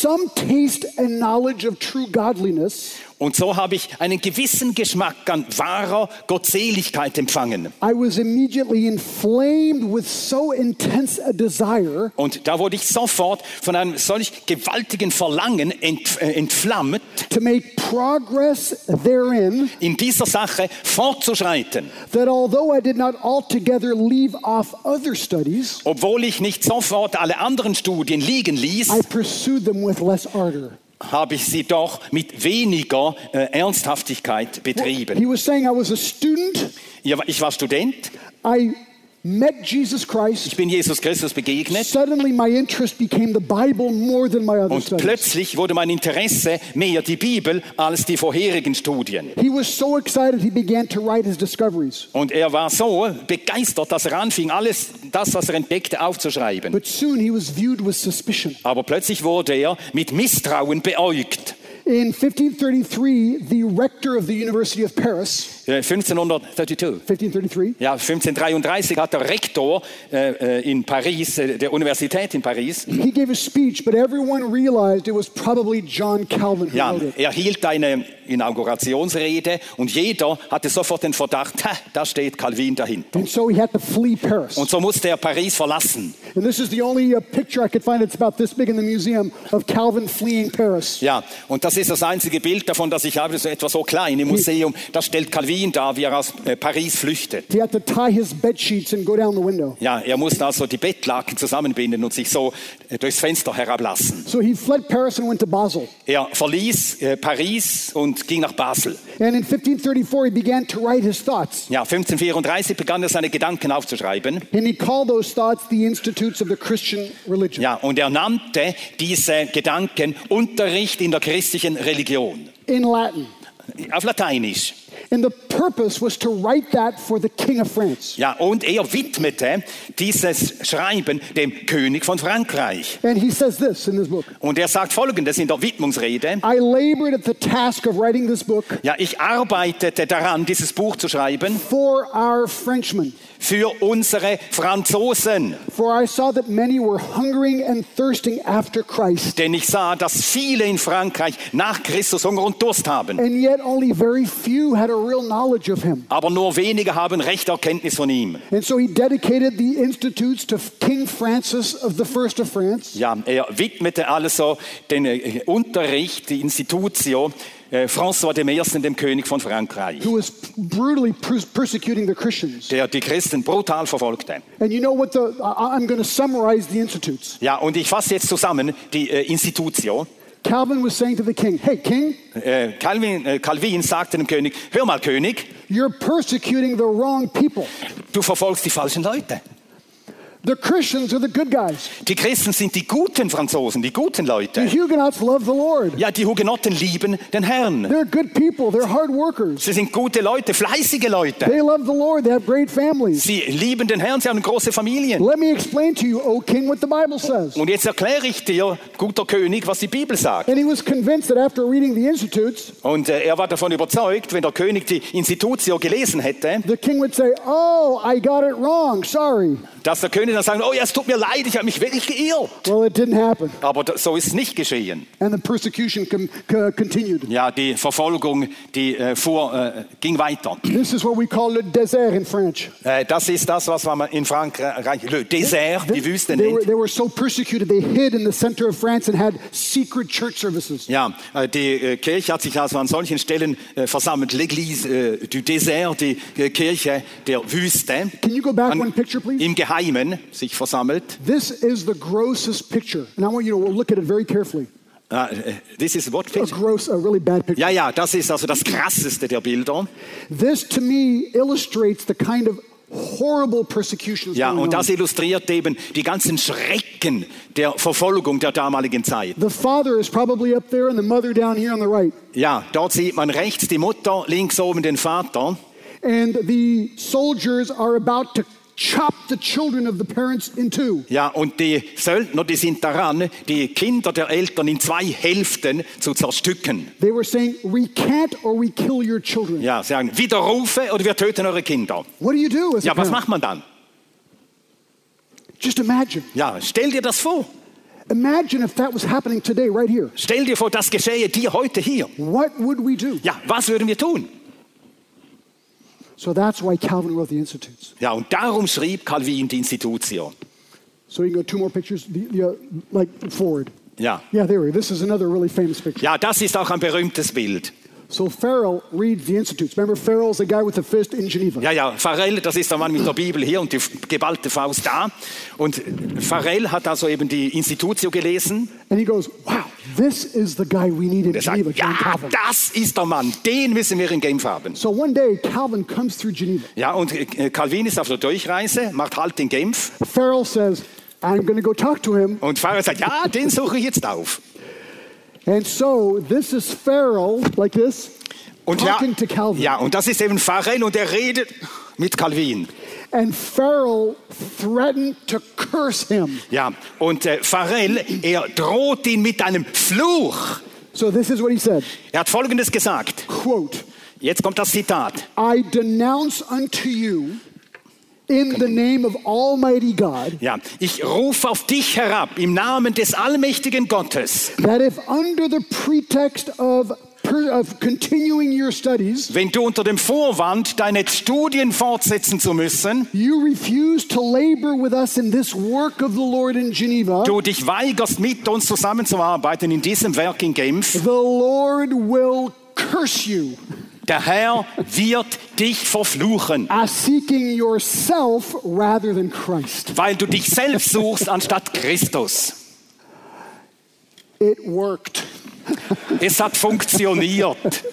some taste and knowledge of true godliness, Und so habe ich einen gewissen Geschmack an wahrer Gottseligkeit empfangen. I was immediately inflamed with so intense a desire Und da wurde ich sofort von einem solch gewaltigen Verlangen ent, äh, entflammt, to make progress therein in dieser Sache fortzuschreiten. that although I did not altogether leave off other studies, Obwohl ich nicht sofort alle anderen Studien liegen ließ, I pursued them with less ardor. Habe ich sie doch mit weniger äh, Ernsthaftigkeit betrieben. He was saying I was a student, Ich war Student, I met Jesus Christ. ich bin Jesus Christus begegnet Suddenly, my interest became the Bible more than my other und studies. plötzlich wurde mein Interesse mehr die Bibel als die vorherigen Studien. He was so excited, he began to write his discoveries. Und er war so begeistert, dass er anfing, alles das, was er entdeckte, aufzuschreiben. But soon he was viewed with suspicion. Aber plötzlich wurde er mit Misstrauen beäugt. In 1533, the rector of the University of Paris 1532. 1533. Ja, 1533 hat der Rektor äh, äh, in Paris, äh, der Universität in Paris, He gave a speech, but everyone realized it was probably John Calvin who ja, wrote it. er hielt eine Inaugurationsrede und jeder hatte sofort den Verdacht, "Ha, da steht Calvin dahinter. And so he had to flee Paris. Und so musste er Paris verlassen. And this is the only uh, picture I could find that's about this big in the museum of Calvin fleeing Paris. Ja, und das ist das einzige Bild davon, das ich habe, das ist etwa so klein im Museum. Das stellt Calvin dar, wie er aus äh, Paris flüchtet. He had to tie his bed sheets and go down the window. Ja, er musste also die Bettlaken zusammenbinden und sich so äh, durchs Fenster herablassen. So he fled Paris and went to Basel. Er verließ äh, Paris und ging nach Basel. And in 1534, he began to write his thoughts. Ja, 1534 begann er seine Gedanken aufzuschreiben. And he called those thoughts the institutes of the Christian religion. Ja, und er nannte diese Gedanken Unterricht in der christlichen Religion. In Latin. Auf Lateinisch. And the purpose was to write that for the King of France. Ja, und er widmete dieses Schreiben dem König von Frankreich. And he says this in this book Und er sagt folgendes in der Widmungsrede. I labored at the task of writing this book Ja, ich arbeitete daran, dieses Buch zu schreiben for our Frenchmen. für unsere Franzosen. For I saw that many were hungering and thirsting after Christ. Denn ich sah, dass viele in Frankreich nach Christus Hunger und Durst haben. And yet only very few had a real knowledge of him. Aber nur wenige haben rechte Erkenntnis von ihm. And so he dedicated the institutes to King Francis of the First of France. Ja, er widmete also den äh, Unterricht, die Institutio, äh, François I., dem König von Frankreich, who was brutally pers- persecuting the Christians. der die Christen brutal verfolgte. And you know what the I'm going to summarize the institutes. Ja, und ich fasse jetzt zusammen die äh, Institutio. Calvin was saying to the king, "Hey king, Äh, Calvin, äh, Calvin sagte dem König, hör mal König, you're persecuting the wrong people. du verfolgst die falschen Leute. The Christians are the good guys. Die Christen sind die guten Franzosen, die guten The Leute. Huguenots love the Lord. Ja, die Hugenotten lieben den Herrn. They're good people. They're hard workers. Sie sind gute Leute, fleißige Leute. They love the Lord. They have great families. Sie lieben den Herrn, sie haben große Familien. Let me explain to you, O king, what the Bible says. Und jetzt erkläre ich dir, guter König, was die Bibel sagt. And he was convinced that after reading the institutes, Und äh, er war davon überzeugt, wenn der König die Institutio gelesen hätte, the king would say, Oh, I got it wrong. Sorry. Dass der König dann sagen, oh ja, es tut mir leid, ich habe mich wirklich geirrt. Well, it didn't happen. Aber so ist es nicht geschehen. And the persecution continued. Ja, die Verfolgung, die äh, fuhr, äh, ging weiter. This is what we call le désert in French. Äh, das ist das, was man in Frankreich Le Désert, die Wüste They were, nennt. they were so persecuted, they hid in the center of France and had secret church services. Ja, äh, die äh, Kirche hat sich also an solchen Stellen äh, versammelt. L'Église du Désert, die Kirche der Wüste. Can you go back An- one picture, please? Im Geheimen sich versammelt. This is the grossest picture. And I want you to look at it very carefully. Äh, this is what A picture? gross, a really bad picture. Ja, ja, das ist also das krasseste der Bilder. This to me illustrates the kind of horrible persecutions Ja, und das illustriert eben die ganzen Schrecken der Verfolgung der damaligen Zeit. The father is probably up there and the mother down here on the right. Ja, dort sieht man rechts die Mutter, links oben den Vater. And the soldiers are about to chop the children of the parents in two. Ja, und die Söldner, die sind daran, die Kinder der Eltern in zwei Hälften zu zerstücken. They were saying, recant or we kill your children. Ja, sagen, widerrufe oder wir töten eure Kinder. What do you do as a Ja, was parent? macht man dann? Just imagine. Ja, stell dir das vor. Imagine if that was happening today, right here. Stell dir vor, das geschehe dir heute hier. What would we do? Ja, was würden wir tun? So that's why Calvin wrote the Institutes. Ja, und darum schrieb Calvin die Institution. So you can go two more pictures, the, the, uh, like forward. Ja. Yeah, there we. This is another really famous picture. ja, das ist auch ein berühmtes Bild. So Farrell reads the Institutes. Remember, Farrell's the guy with the fist in Geneva. Ja, ja, Farrell, das ist der Mann mit der Bibel hier und die geballte Faust da. Und Farrell hat also eben die Institutio gelesen. And he goes, wow, this is the guy we need in Er sagt, Geneva, John ja, Calvin. das ist der Mann, den müssen wir in Genf haben. So one day, Calvin comes through Geneva. Ja, und äh, Calvin ist auf der Durchreise, macht Halt in Genf. Farrell says, I'm going to go talk to him. Und Farrell sagt, ja, den suche ich jetzt auf. And so this is Farrell, like this, Und ja, talking to Calvin. ja, und das ist eben Farrell und er redet mit Calvin. And Farrell threatened to curse him. Ja, und äh, Farrell, er droht ihn mit einem Fluch. So this is what he said, Er hat Folgendes gesagt. quote, Jetzt kommt das Zitat. I denounce unto you in the name of Almighty God Ja, ich rufe auf dich herab im Namen des allmächtigen Gottes. that if under the pretext of, of continuing your studies, Wenn du unter dem Vorwand, deine Studien fortsetzen zu müssen, you refuse to labor with us in this work of the Lord in Geneva, du dich weigerst, mit uns zusammenzuarbeiten in diesem Werk in Genf, the Lord will curse you der Herr wird dich verfluchen, weil du dich selbst suchst anstatt Christus. It worked. Es hat funktioniert.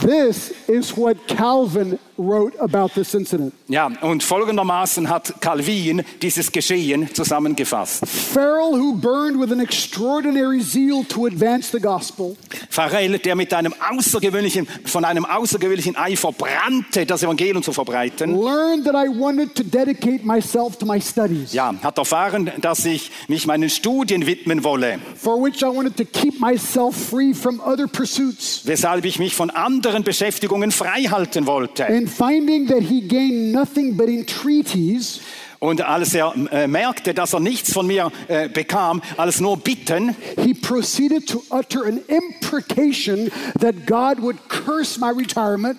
This is what Calvin wrote about this incident. Ja, und folgendermaßen hat Calvin dieses Geschehen zusammengefasst. Farrell, who burned with an extraordinary zeal to advance the gospel, Pharrell, der mit einem außergewöhnlichen, von einem außergewöhnlichen Eifer brannte, das Evangelium zu verbreiten, learned that I wanted to dedicate myself to my studies, ja, hat erfahren, dass ich mich meinen Studien widmen wolle, for which I wanted to keep myself free from other pursuits. weshalb ich mich von anderen Beschäftigungen frei halten wollte. And finding that he gained nothing but entreaties, Und als er äh, merkte, dass er nichts von mir äh, bekam, als nur Bitten, he proceeded to utter an imprecation that God would curse my retirement.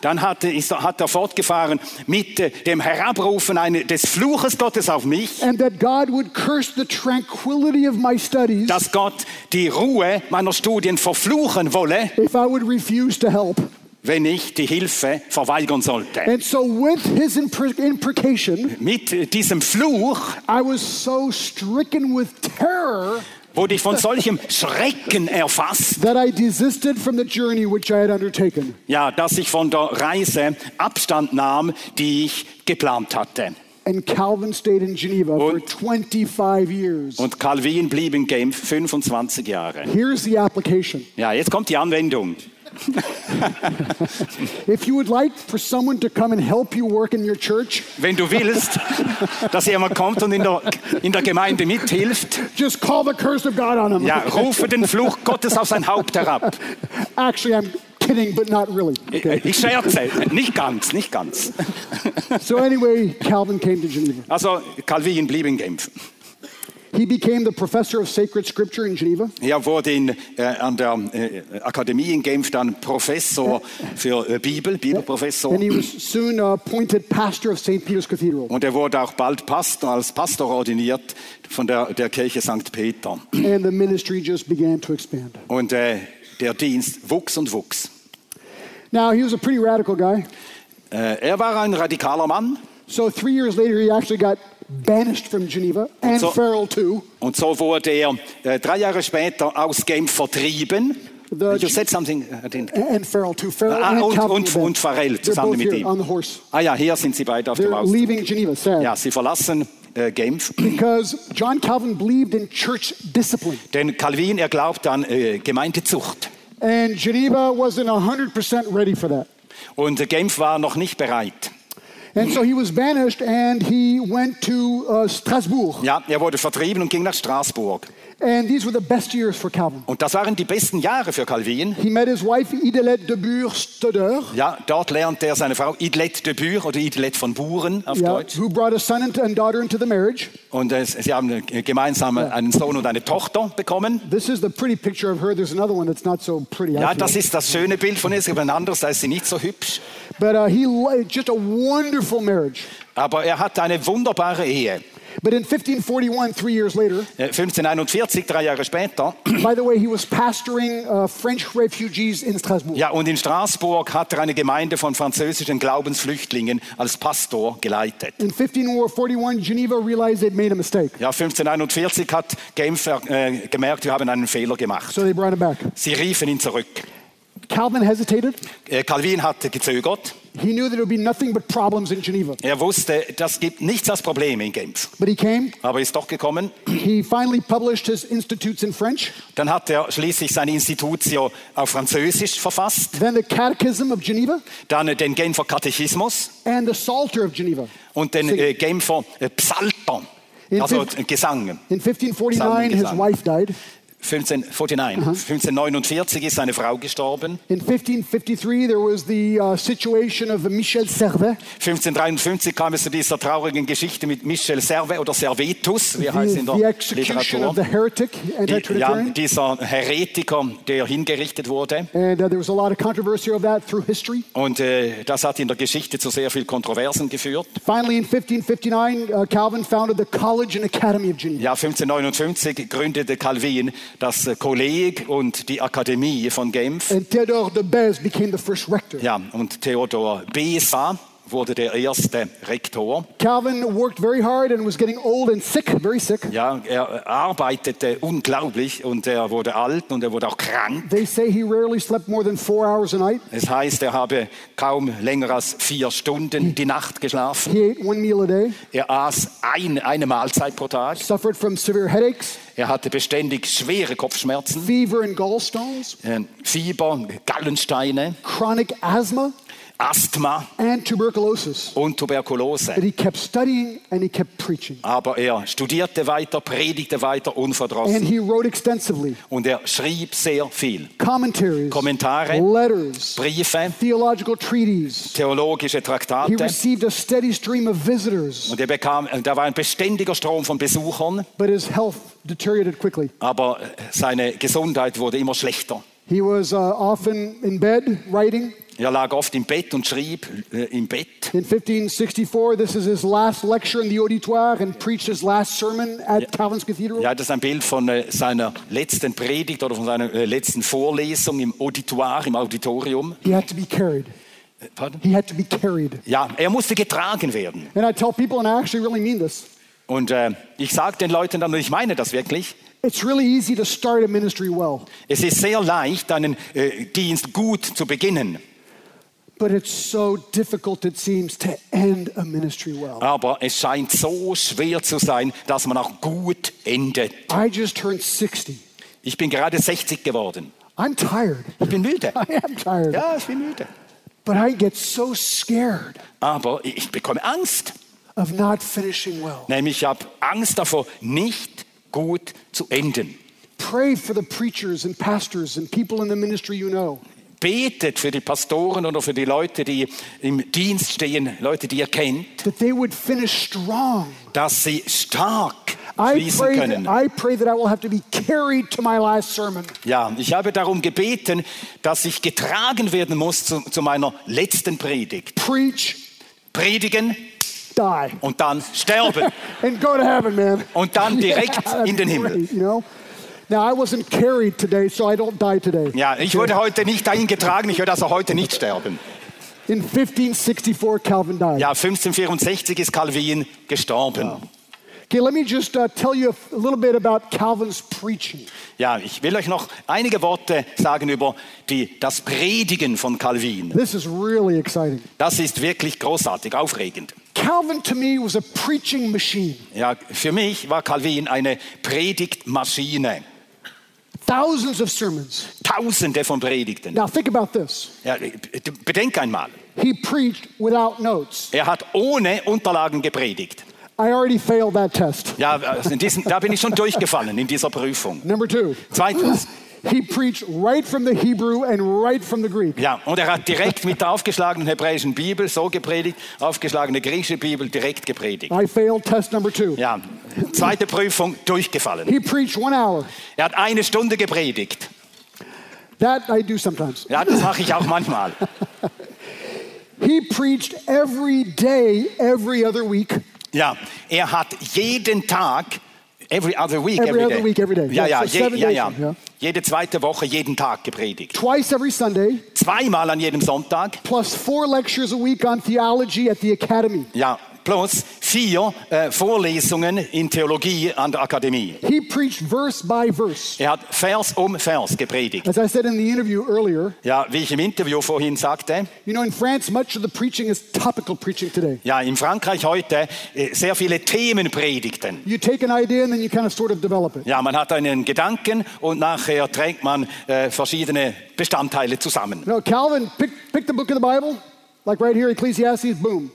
dann hatte, ist, hat er fortgefahren mit äh, dem Herabrufen eine, des Fluches Gottes auf mich, and that God would curse the tranquility of my studies. Dass Gott die Ruhe meiner Studien verfluchen wolle, if I would refuse to help. Wenn ich die Hilfe verweigern sollte. And so, with his impre- imprecation, Mit diesem Fluch I was so stricken with terror wurde ich von solchem Schrecken erfasst, that I desisted from the journey which I had undertaken. ja, dass ich von der Reise Abstand nahm, die ich geplant hatte. And Calvin stayed in Geneva for Und- 25 years. Und Calvin blieb in Genf 25 Jahre. Here's the application. Ja, jetzt kommt die Anwendung. If you would like for someone to come and help you work in your church, Wenn du willst, dass jemand kommt und in der, in der Gemeinde mithilft, just call the curse of God on him. ja, rufe den Fluch Gottes auf sein Haupt herab. Actually, I'm kidding, but not really. Okay. Ich scherze, nicht ganz, nicht ganz. So, anyway, Calvin came to Geneva. Also Calvin blieb in Genf. He became the professor of sacred scripture in Geneva. Er wurde in, äh, an der äh, Akademie in Genf dann Professor für äh, Bibel, Bibelprofessor. And he was soon uh, appointed pastor of St. Peter's Cathedral. Und er wurde auch bald Pastor, als Pastor ordiniert von der, der Kirche St. Peter. And the ministry just began to expand. Und äh, der Dienst wuchs und wuchs. Now, he was a pretty radical guy. Äh, er war ein radikaler Mann. So, three years later, he actually got banished from Geneva and So- Farrell, too. Und so wurde er äh, drei Jahre später aus Genf vertrieben. The- you said something. I didn't- And Farrell, too. Farrell Ah, und, und, und They're zusammen mit ihm. on the horse. Ah ja, hier sind sie beide auf dem They're Aus. leaving Geneva, sad. Ja, sie verlassen äh, Genf. Because John Calvin believed in church discipline. Denn Calvin, er glaubt an äh, Gemeindezucht. And Geneva wasn't 100% ready for that. Und Genf war noch nicht bereit. And so he was banished and he went to uh, Strasbourg. Ja, er wurde vertrieben und ging nach Straßburg. And these were the best years for Calvin. Und das waren die besten Jahre für Calvin. He met his wife, Idelette de Bure-Stoddeur, Ja, dort lernte er seine Frau Idlet de Bure oder Idlet von Buren auf yeah, Deutsch. who brought a son and daughter into the marriage. Und äh, sie haben äh, gemeinsam einen Sohn und eine Tochter bekommen. This is the pretty picture of her. There's another one that's not so pretty. Ja, das ist das schöne Bild von ihr. Es gibt ein anderes, da ist sie nicht so hübsch. But uh, he just a wonderful marriage. Aber er hat eine wunderbare Ehe. But in 1541, three years later, Äh, 1541, drei Jahre später. by the way, he was pastoring uh, French refugees in Strasbourg. Ja, und in Straßburg hat er eine Gemeinde von französischen Glaubensflüchtlingen als Pastor geleitet. In 1541, Geneva realized they'd made a mistake. Ja, 1541 hat Genf äh, gemerkt, wir haben einen Fehler gemacht. So they brought him back. Sie riefen ihn zurück. Calvin hesitated. Äh, Calvin hatte gezögert. He knew there would be nothing but problems in Geneva. Er wusste, das gibt nichts als Probleme in Genf. But he came. Aber er ist doch gekommen. He finally published his institutes in French, Dann hat er schließlich seine Institutio auf Französisch verfasst. then the Catechism of Geneva, Dann äh, den Genfer Katechismus and the Psalter of Geneva. und den äh, Genfer äh, Psalter. In Also äh, Gesang. In 1549, his Psalmengesang. wife died, 1549. 1549 ist seine Frau gestorben. In 1553, there was the uh, situation of Michel Servet, 1553 kam es zu dieser traurigen Geschichte mit Michel Servet oder Servetus, wie heißt the, in the der execution Literatur. of the heretic, Ja, anti-Trinitarian. dieser Heretiker, der hingerichtet wurde. And uh, there was a lot of controversy of that through history. Und äh, das hat in der Geschichte zu sehr viel Kontroversen geführt. Finally, in 1559, uh, Calvin founded the College and Academy of Geneva. Ja, 1559 gründete Calvin das Kolleg und die Akademie von Genf. And Theodore de Beze became the first rector. Ja, und Theodor Beza wurde der erste Rektor. Calvin worked very hard and was getting old and sick, very sick. Ja, er arbeitete unglaublich und er wurde alt und er wurde auch krank. They say he rarely slept more than four hours a night. Es heißt, er habe kaum länger als vier Stunden die Nacht geschlafen. He ate one meal a day, Er aß ein, eine Mahlzeit pro Tag. suffered from severe headaches, Er hatte beständig schwere Kopfschmerzen, fever and gallstones, äh, Fieber, Gallensteine, chronic asthma, Asthma and tuberculosis. und Tuberkulose. But he kept studying and he kept preaching. Aber er studierte weiter, predigte weiter And unverdrossen he wrote extensively und er schrieb sehr viel. commentaries, Kommentare, letters, Briefe, theological treaties. theologische He Traktate received a steady stream of visitors, und er bekam, da war ein beständiger Strom von Besuchern, but his health deteriorated quickly. aber äh, seine Gesundheit wurde immer schlechter. He was uh, often in bed writing. Er lag oft im Bett und schrieb äh, im Bett. In 1564, this is his last lecture in the auditoire and preached his last sermon at Calvin's Cathedral. Ja, das ist ein Bild von äh, seiner letzten Predigt oder von seiner äh, letzten Vorlesung im Auditoire, im Auditorium. He had to be carried. Äh, Pardon? He had to be carried. Ja, er musste getragen werden. And I tell people, and I actually really mean this, Und äh, ich sage den Leuten dann, und ich meine das wirklich, it's really easy to start a ministry well, es ist sehr leicht, einen äh, Dienst gut zu beginnen, but it's so difficult, it seems, to end a ministry well. aber es scheint so schwer zu sein, dass man auch gut endet. I just turned 60. Ich bin gerade 60 geworden. I'm tired. Ich bin müde. I am tired. Ja, ich bin müde. But I get so scared Aber ich bekomme Angst. of not finishing well. Nämlich ich habe Angst davor, nicht gut zu enden. Pray for the preachers and pastors and people in the ministry you know. Betet für die Pastoren oder für die Leute, die im Dienst stehen, Leute, die ihr kennt, that they would finish strong. dass sie stark schließen können. Ja, ich habe darum gebeten, dass ich getragen werden muss zu, zu meiner letzten Predigt. Preach, Predigen die, und dann sterben. and go to heaven, man. Und dann direkt that'd in den Himmel. great, you know? Now, I wasn't carried today, so I don't die today. Ja, ich wurde heute nicht dahin getragen, ich werde also heute nicht sterben. In 1564, Calvin died. Ja, 1564 ist Calvin gestorben. Okay, let me just uh, tell you a, a little bit about Calvin's preaching. Ja, ich will euch noch einige Worte sagen über die, das Predigen von Calvin. This is really exciting. Das ist wirklich großartig, aufregend. Calvin, to me, was a preaching machine. Ja, für mich war Calvin eine Predigtmaschine. Thousands of sermons. Tausende von Predigten. Now, think about this. Ja, bedenk einmal, He preached without notes. er hat ohne Unterlagen gepredigt. I already failed that test. Ja, in diesem, da bin ich schon durchgefallen in dieser Prüfung. Number two, Zweitens, he preached right from the Hebrew and right from the Greek. ja, und er hat direkt mit der aufgeschlagenen hebräischen Bibel so gepredigt, aufgeschlagene griechische Bibel direkt gepredigt. I failed test number two. Ja, zweite Prüfung durchgefallen. He preached one hour. Er hat eine Stunde gepredigt. That I do sometimes. Ja, das mache ich auch manchmal. He preached every day, every other week. Ja, er hat jeden Tag, every other week, Every every other day. week, every day. Ja, Yeah, ja, so je, ja, ja. yeah. Jede zweite Woche, jeden Tag gepredigt. Twice every Sunday, Zweimal an jedem Sonntag. plus four lectures a week on theology at the academy. Ja, plus vier äh, Vorlesungen in Theologie an der Akademie. He preached verse by verse. Er hat Vers um Vers gepredigt. As I said in the interview earlier, Ja, wie ich im Interview vorhin sagte, you know, in France, much of the preaching is topical preaching today. ja, in Frankreich heute äh, sehr viele Themenpredigten. You take an idea and then you kind of sort of develop it. Ja, man hat einen Gedanken und nachher trägt man äh, verschiedene Bestandteile zusammen. No, Calvin picked, picked the book of the Bible, Like right here, Ecclesiastes, boom.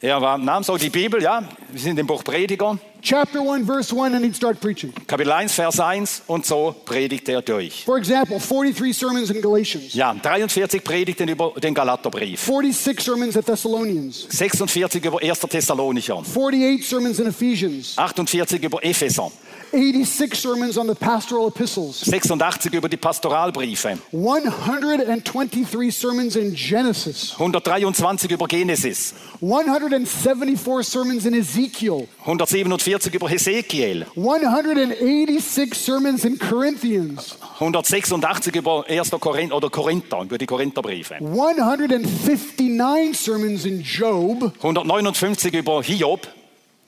Er war, nahm so die Bibel, ja, wir sind im Buch Prediger, Chapter 1, verse 1, and he'd start preaching. Kapitel 1, Vers 1 und so predigt er durch. For example, 43 sermons in Galatians, Ja, 43 Predigten über den Galaterbrief, 46 sermons at Thessalonians, 46 über 1. Thessalonicher, 48 sermons in Ephesians, 48 über Epheser, 86 sermons on the pastoral epistles, 86 über die Pastoralbriefe, 123 sermons in Genesis, 123 über Genesis, 174 sermons in Ezekiel, 147 über Hesekiel, 186 sermons in Corinthians, 186 über 1. Korinth oder Korinther, über die Korintherbriefe, 159 sermons in Job. 159 über Hiob.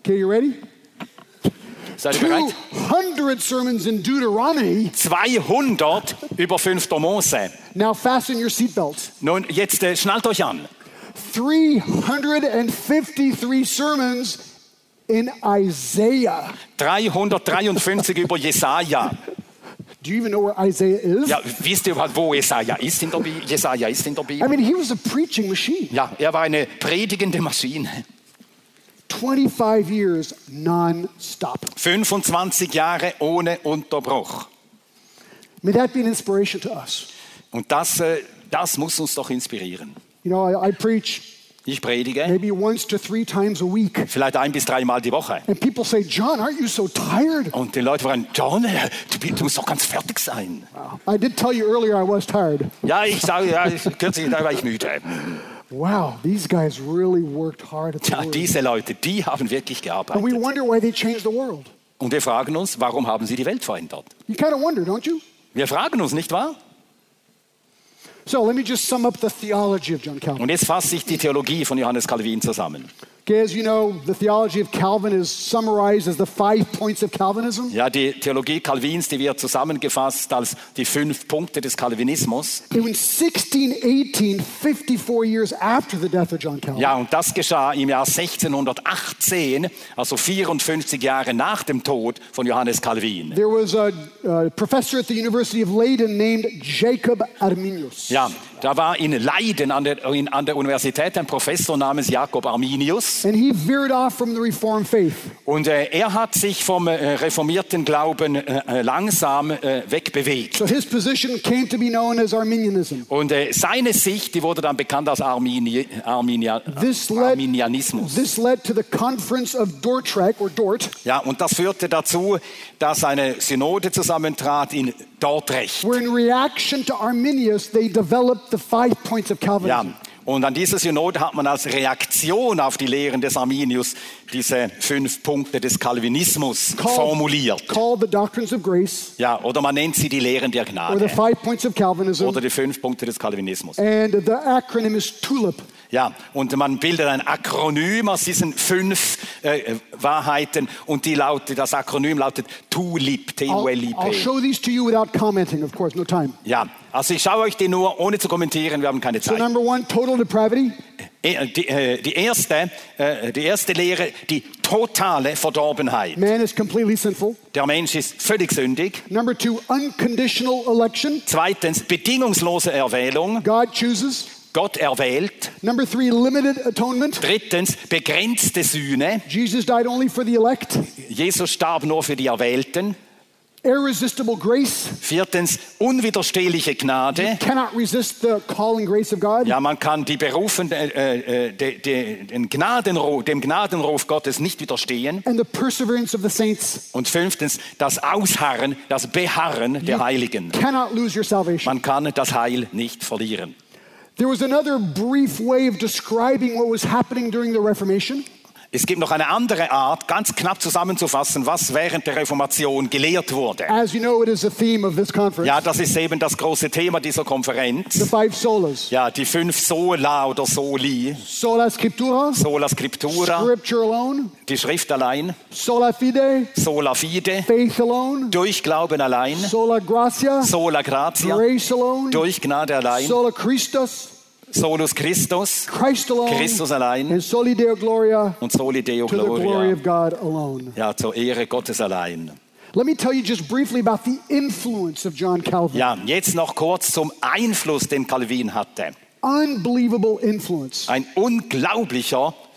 Okay, you ready? Seid ihr bereit? 200 sermons in Deuteronomy. 200 über 5. Mose. Now fasten your seatbelts. Nun, jetzt äh, schnallt euch an. 353 sermons in Isaiah. 353 über Jesaja. Do you even know where Isaiah is? Ja, wisst ihr überhaupt, wo Jesaja ist in der Bibel? Jesaja ist in der I Bibel. mean, he was a preaching machine. Ja, er war eine predigende Maschine. 25 years non-stop. 25 Jahre ohne Unterbruch. May that be an inspiration to us. Und das, äh, das muss uns doch inspirieren. You know, I, I preach Ich predige maybe once to three times a week. vielleicht ein bis dreimal die Woche. And people say, John, aren't you so tired? Und die Leute fragen, John, äh, du, du musst doch ganz fertig sein. I did tell you earlier I was tired. Ja, ich sage, ja, ich- kürzlich da war ich müde. Wow, these guys really worked hard at the Ja, diese Leute, die haben wirklich And we gearbeitet. wonder why they changed the world. Und wir fragen uns, warum haben sie die Welt verändert? You kind of wonder, don't you? Wir fragen uns, nicht wahr? So let me just sum up the theology of John Calvin. Und jetzt fasse ich die Theologie von Johannes Calvin zusammen. As you know, the theology of Calvin is summarized as the five points of Calvinism. Ja, die Theologie Calvins, die wird zusammengefasst als die fünf Punkte des Calvinismus. In 1618, 54 years after the death of John Calvin, Ja, und das geschah im Jahr 1618, also 54 Jahre nach dem Tod von Johannes Calvin. there was a, a professor at the University of Leiden named Jacob Arminius. Ja, da war in Leiden an der, in, an der Universität ein Professor namens Jakob Arminius. And he veered off from the Reformed faith. Und äh, er hat sich vom äh, reformierten Glauben äh, äh, langsam äh, wegbewegt. So his position came to be known as Arminianism. Und äh, seine Sicht, die wurde dann bekannt als Armini, Arminia, This led, Arminianismus. this led to the Conference of Dordrecht, or Dort, Ja, und das führte dazu, dass eine Synode zusammentrat in Dordrecht. where in reaction to Arminius, they developed the five points of Ja, Calvinism. und an dieser Synode hat man als Reaktion auf die Lehren des Arminius diese fünf Punkte des Calvinismus formuliert. called the Doctrines of Grace, Ja, oder man nennt sie die Lehren der or the Gnade five points of Calvinism. oder die fünf Punkte des Calvinismus. And the acronym is TULIP. Ja, und man bildet ein Akronym aus diesen fünf äh, Wahrheiten und die lautet, das Akronym lautet TULIP, I'll, T-U-L-I-P. I'll show these to you without commenting, of course, no time. Ja, also ich schaue euch die nur ohne zu kommentieren, wir haben keine So Zeit. number one, total depravity. Eh, Die, äh, die, erste, äh, die erste Lehre, die totale Verdorbenheit. Man is completely sinful. Der Mensch ist völlig sündig. Number two, unconditional election. Zweitens, bedingungslose Erwählung. God chooses. Gott erwählt. Number three, limited atonement. Drittens, begrenzte Sühne. Jesus died only for the elect. Jesus starb nur für die Erwählten. Irresistible grace. Viertens, unwiderstehliche Gnade. Cannot resist the calling grace of God. Ja, man kann die Berufen, äh, äh, de, de, den Gnadenruf, dem Gnadenruf Gottes nicht widerstehen. And the perseverance of the saints. Und fünftens, das Ausharren, das Beharren der Heiligen. Cannot lose your salvation. Man kann das Heil nicht verlieren. There was another brief way of describing what was happening during the Reformation. Es gibt noch eine andere Art, ganz knapp zusammenzufassen, was während der Reformation gelehrt wurde. As you know, it is the theme of this conference. Ja, das ist eben das große Thema dieser The Konferenz. five solas. Ja, die fünf Sola oder Soli. Sola scriptura, Sola Scriptura, scripture alone, die Schrift allein. sola fide, Sola Fide, faith alone, durch Glauben allein. sola gratia, Sola Gratia, grace alone, durch Gnade allein. sola Christus, Solus Christus, Christ alone, Christus allein und Soli Deo to the glory Gloria. of God alone. Ja, zur Ehre Gottes allein. Let me tell you just briefly about the influence of John Calvin. Ja, jetzt noch kurz zum Einfluss, den Calvin hatte. unbelievable influence. Ein unglaublicher äh,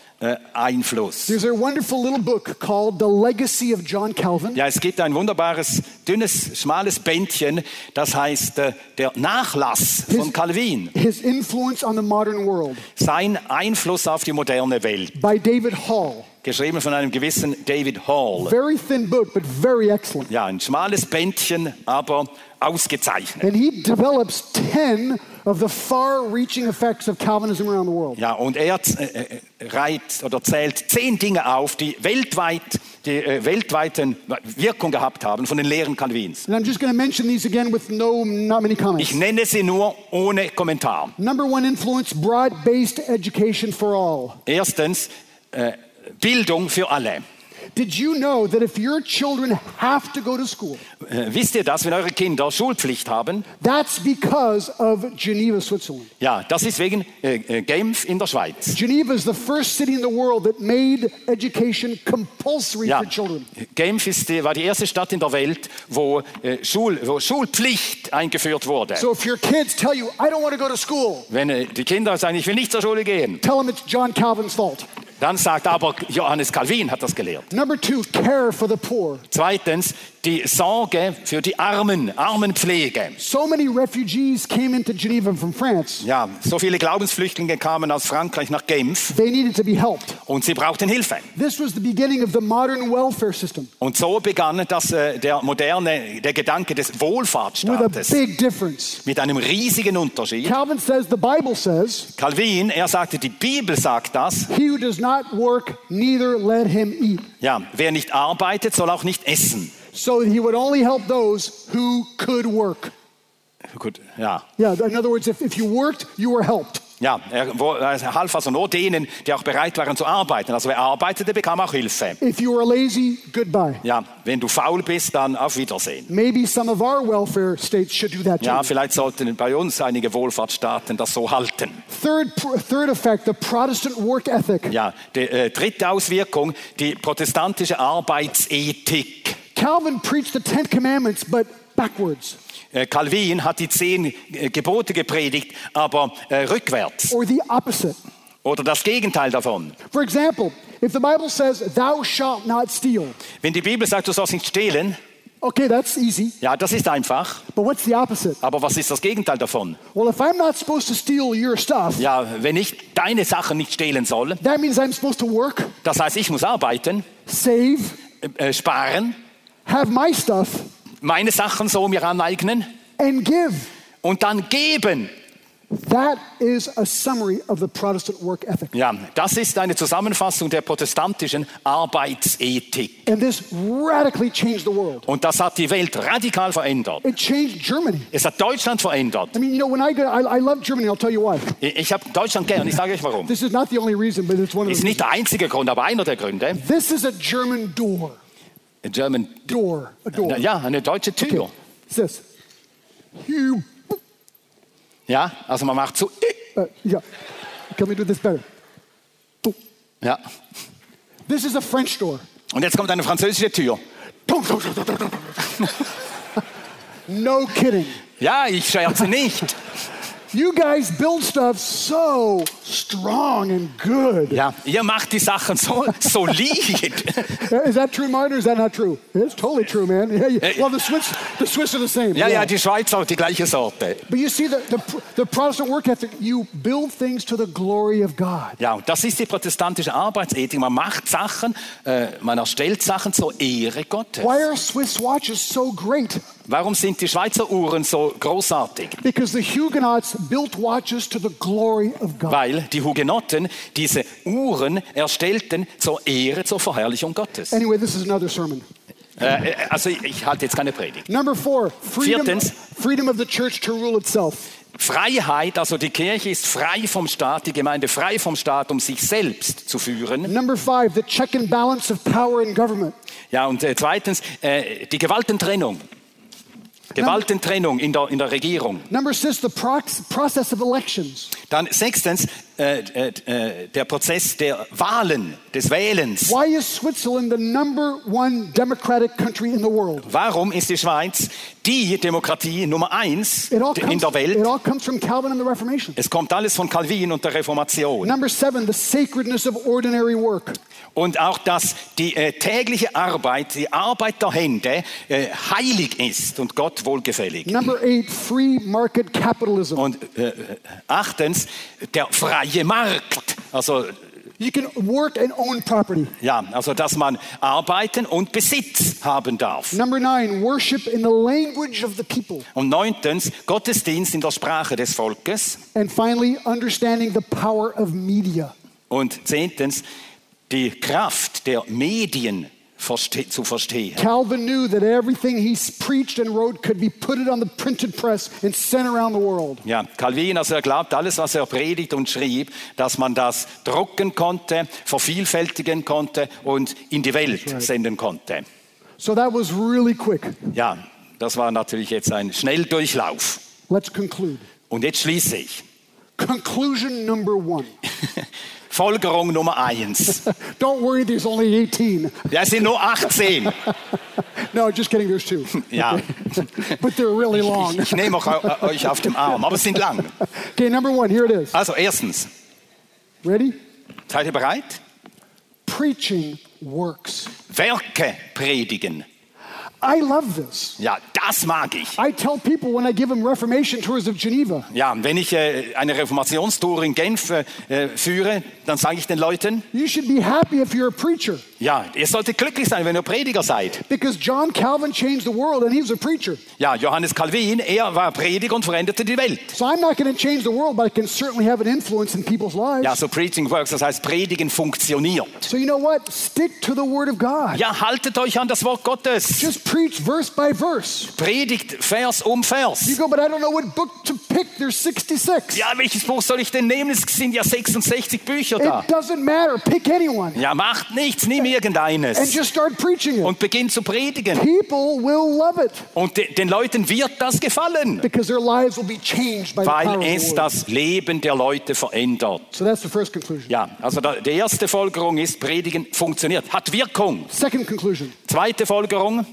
Einfluss. There's a wonderful little book called The Legacy of John Calvin. Ja, es gibt ein wunderbares, dünnes, schmales Bändchen, das heißt äh, der Nachlass von Calvin. His influence on the modern world Sein Einfluss auf die moderne Welt. by David Hall. Geschrieben von einem gewissen David Hall. Very thin book, but very excellent. Ja, ein schmales Bändchen, aber ausgezeichnet. And he develops 10 of the far reaching effects of Calvinism around the world. Ja, und er äh, äh, reiht oder zählt zehn Dinge auf, die weltweit, die äh, weltweiten Wirkung gehabt haben von den Lehren Calvins. And I'm just going to mention these again with no, not many comments. Ich nenne sie nur ohne Kommentar. Number one influence broad based education for all. Erstens, äh, Bildung für alle. Did you know that if your children have to go to school, Äh, wisst ihr das, wenn eure Kinder Schulpflicht haben? that's because of Geneva, Switzerland? Ja, das ist wegen äh, äh, Genf in der Schweiz. Geneva is the first city in the world that made education compulsory Ja, for children. Genf ist die, war die erste Stadt in der Welt, wo, äh, Schul, wo Schulpflicht eingeführt wurde. So if your kids tell you, I don't want to go to school, Wenn äh, die Kinder sagen, ich will nicht zur Schule gehen, tell them it's John Calvin's fault. Dann sagt aber Johannes Calvin hat das gelehrt. Number two, care for the poor. Zweitens, die Sorge für die Armen, Armenpflege. So many refugees came into Geneva from France. Ja, so viele Glaubensflüchtlinge kamen aus Frankreich nach Genf They needed to be helped. und sie brauchten Hilfe. This was the beginning of the modern welfare system Und so begann das, äh, der moderne, der Gedanke des with a Wohlfahrtsstaates big difference. mit einem riesigen Unterschied. Calvin says, the Bible says, Calvin, er sagte, die Bibel sagt das. he who does not work, neither let him eat. Ja, wer nicht arbeitet, soll auch nicht essen. So he would only help those who could work. Gut, ja. Yeah, in other words, if, if you worked, you were helped. Ja, er, er half also nur denen, die auch bereit waren zu arbeiten. Also wer arbeitete, bekam auch Hilfe. If you were lazy, goodbye. Ja, wenn du faul bist, dann auf Wiedersehen. Maybe some of our welfare states should do that too. Ja, vielleicht sollten bei uns einige Wohlfahrtsstaaten das so halten. Third, third effect, the Protestant work ethic. Ja, die äh, dritte Auswirkung, die protestantische Arbeitsethik. Calvin preached the Ten Commandments, but backwards, Äh, Calvin hat die zehn äh, Gebote gepredigt, aber äh, rückwärts or the opposite. oder das Gegenteil davon. For example, if the Bible says, Thou shalt not steal, Wenn die Bibel sagt, du sollst nicht stehlen, okay, that's easy, ja, das ist einfach. but what's the opposite? Aber was ist das Gegenteil davon? Well, if I'm not supposed to steal your stuff, Ja, wenn ich deine Sachen nicht stehlen soll, that means I'm supposed to work, das heißt, ich muss arbeiten, save, äh, äh, sparen, have my stuff, meine Sachen so mir aneignen and give. und dann geben. That is a summary of the Protestant work ethic. Ja, das ist eine Zusammenfassung der protestantischen Arbeitsethik. And this radically changed the world. Und das hat die Welt radikal verändert. It changed Germany. Es hat Deutschland verändert. I mean, you know, when I go, I, I love Germany, I'll tell you why. Ich habe Deutschland gern, ich sage euch warum. This is not the only reason, but it's one of Ist the nicht der einzige Grund, aber einer der Gründe. This is a German door. A German, Door. A door. ja, eine deutsche Tür. It's this. You, Ja, also man macht so. uh, yeah. Can we do this better? Ja. This is a French door. Und jetzt kommt eine französische Tür. No kidding. Ja, ich scherze nicht. You guys build stuff so strong and good. Ja, ihr macht die Sachen so solid. Is that true, Martin, or is that not true? It's totally true, man. Yeah, yeah. Well, the Swiss, the Swiss are the same. Ja, yeah. ja, die Schweizer die gleiche Sorte. But you see, the, the, the Protestant work ethic, you build things to the glory of God. Ja, und das ist die protestantische Arbeitsethik. Man macht Sachen, äh, man erstellt Sachen zur Ehre Gottes. Why are Swiss watches so great? Warum sind die Schweizer Uhren so großartig? Because the Huguenots built watches to the glory of God. Weil die Hugenotten diese Uhren erstellten zur Ehre, zur Verherrlichung Gottes. Anyway, this is another sermon. Äh, äh, also ich, ich halte jetzt keine Predigt. Number four, freedom, Viertens. freedom of the church to rule itself. Freiheit, also die Kirche ist frei vom Staat, die Gemeinde frei vom Staat, um sich selbst zu führen. Number five, the check and balance of power in government. Ja, und äh, zweitens äh, die Gewaltentrennung. Gewaltentrennung in der, in der Regierung. Number six, the process of elections. Dann sechstens äh, äh, äh, der Prozess der Wahlen, des Wählens. Why is Switzerland the number one democratic country in the world? Warum ist die Schweiz die Demokratie Nummer eins in comes, der it Welt? all comes from Calvin and the Reformation. Es kommt alles von Calvin und der Reformation. Number seven, the sacredness of ordinary work. Und auch, dass die äh, tägliche Arbeit, die Arbeit der Hände äh, heilig ist und Gott wohlgefällig. Number eight, free market capitalism. Und äh, achtens, der freie Markt. Also, You can work and own property. ja, also, dass man arbeiten und Besitz haben darf. Number nine, worship in the language of the people. Und neuntens, Gottesdienst in der Sprache des Volkes. And finally, understanding the power of media. Und zehntens, die Kraft der Medien verste zu verstehen. Calvin knew that everything he preached and wrote could be put on the printed press and sent around the world. Ja, Calvin, also er glaubt, alles, was er predigt und schrieb, dass man das drucken konnte, vervielfältigen konnte und in die Welt senden konnte. So that was really quick. Ja, das war natürlich jetzt ein Schnelldurchlauf. Let's conclude. Und jetzt schließe ich. Conclusion number one. Folgerung Nummer eins. Don't worry, there's only 18. Wir sind nur 18. No, just kidding, there's two. Ja, But they're really long. ich nehme euch auf dem Arm, aber es sind lang. Okay, number one, here it is. Also erstens, Ready? seid ihr bereit? Preaching works. Werke predigen. I love this. Ja, das mag ich. I tell people when I give them Reformation tours of Geneva, Ja, wenn ich äh, eine Reformationstour in Genf äh, führe, dann sage ich den Leuten, you should be happy if you're a preacher. ja, ihr solltet glücklich sein, wenn ihr Prediger seid. Because John Calvin changed the world and he was a preacher. Ja, Johannes Calvin, er war Prediger und veränderte die Welt. So I'm not going to change the world, but I can certainly have an influence in people's lives. Ja, so Preaching works, das heißt, Predigen funktioniert. So you know what? Stick to the Word of God. Ja, haltet euch an das Wort Gottes. Just preach verse by verse. Predigt Vers um You Vers. go, but I don't know what book to pick. There's 66. Ja, welches Buch soll ich denn nehmen? Es sind ja 66 Bücher da. It doesn't matter. Pick anyone Ja, macht nichts, nimm and irgendeines just start preaching it. und beginn zu predigen. People will love it Und de den Leuten wird das gefallen, because their lives will be changed by the power weil es das Leben der Leute verändert. So that's the first conclusion. Ja, also da, die erste Folgerung ist, Predigen funktioniert, hat Wirkung. Second conclusion Zweite Folgerung,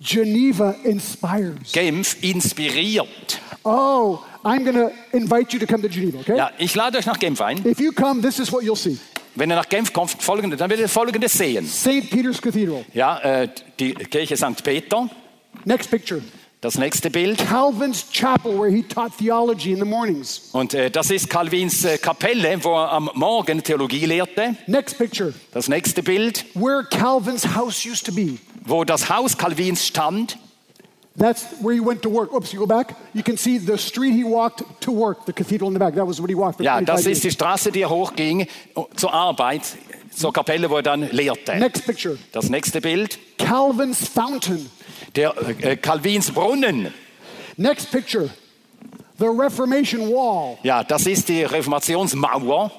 Geneva inspires. Genf inspiriert. Oh, I'm going to invite you to come to Geneva, okay? Ja, ich lade euch nach Genf ein. If you come, this is what you'll see Wenn ihr nach Genf kommt, folgende, dann werdet ihr Folgendes sehen. St. Peter's Cathedral. Ja, äh, die Kirche St. Peter, Next picture das nächste Bild. Calvin's chapel, where he taught theology in the mornings. Und äh, das ist Calvins äh, Kapelle, wo er am Morgen Theologie lehrte. Next picture Das nächste Bild, where Calvin's house used to be. Wo das Haus Calvins stand. That's where he went to work. Oops, you go back. You can see the street he walked to work, the cathedral in the back. That was what he walked for Ja, 25 das ist die Straße, die er hochging äh, zur Arbeit, zur Kapelle, wo er dann lehrte. Next picture Das nächste Bild, Calvin's fountain. der äh, Calvins Brunnen. Next picture the Reformation wall. Ja, das ist die Reformationsmauer.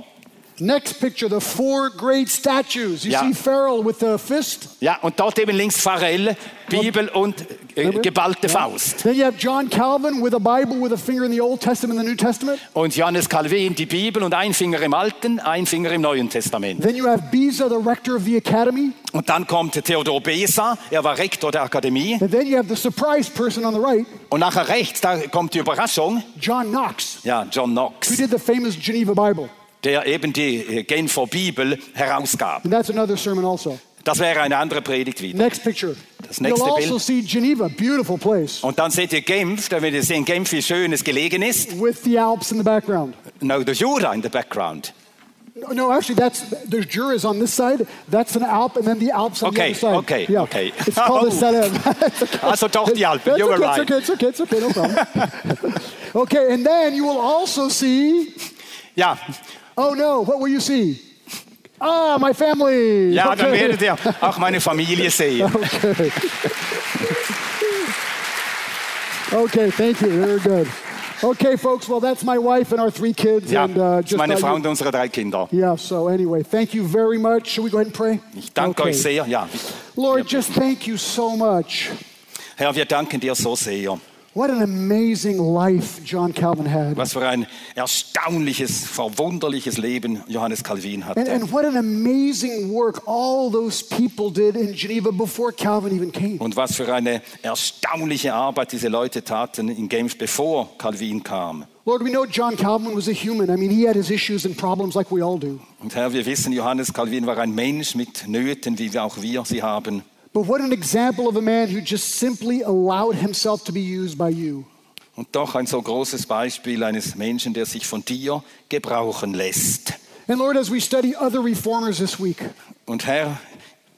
Next picture the four great statues. You Ja. see Farrell with the fist. Ja, und dort eben links Pharrell, Bibel und äh, geballte Faust. Then you have John Calvin with a Bible with a finger in the Old Testament and the New Testament. Und Johannes Calvin, die Bibel und ein Finger im Alten, ein Finger im Neuen Testament. Then you have Beza, the rector of the academy. Und dann kommt Theodor Besa, er war Rektor der Akademie. And then you have the surprise person on the right, Und nachher rechts, da kommt die Überraschung, John Knox, ja, John who Knox, did the famous Geneva Bible. Der eben die äh, Genfer Bibel herausgab. And that's another sermon also. Das wäre eine andere Predigt wieder. Next picture. Das nächste You'll also Bild. see Geneva, beautiful place, Und dann seht ihr Genf, da werdet ihr sehen, Genf, wie schön es gelegen ist. with the Alps in the background. No, the Jura in the background. No, actually, that's there's Juras on this side. That's an Alp, and then the Alps on Okay, the other side. okay, yeah. okay. It's called the Oh. Salem. It's okay. Also doch die Alpen, you were okay, right. It's okay, it's okay, it's okay, no problem. okay, and then you will also see. Ja, Oh no, what will you see? Ah, my family. ja dann okay. werdet ihr auch meine Familie sehen. Okay. okay, thank you. Very good. Okay, folks. Well, that's my wife and our three kids, Ja, and uh, just meine Frau und unsere drei Kinder. Yeah. So anyway, thank you very much. Should we go ahead and pray? Ich danke Okay. euch sehr. Ja, Lord, just thank you so much Herr, wir danken dir so sehr. What an amazing life John Calvin had. Was für ein erstaunliches, verwunderliches Leben Johannes Calvin And, hatte. and what an amazing work all those people did in Geneva before Calvin even came. Und was für eine erstaunliche Arbeit diese Leute taten in Genf, bevor Calvin kam. Lord, we know John Calvin was a human. I mean, he had his issues and problems like we all do. Und Herr, wir wissen, Johannes Calvin war ein Mensch mit Nöten, wie wir auch wir sie haben. But what an example of a man who just simply allowed himself to be used by you. Und doch ein so großes Beispiel eines Menschen, der sich von dir gebrauchen lässt. And Lord, as we study other reformers this week, Und Herr,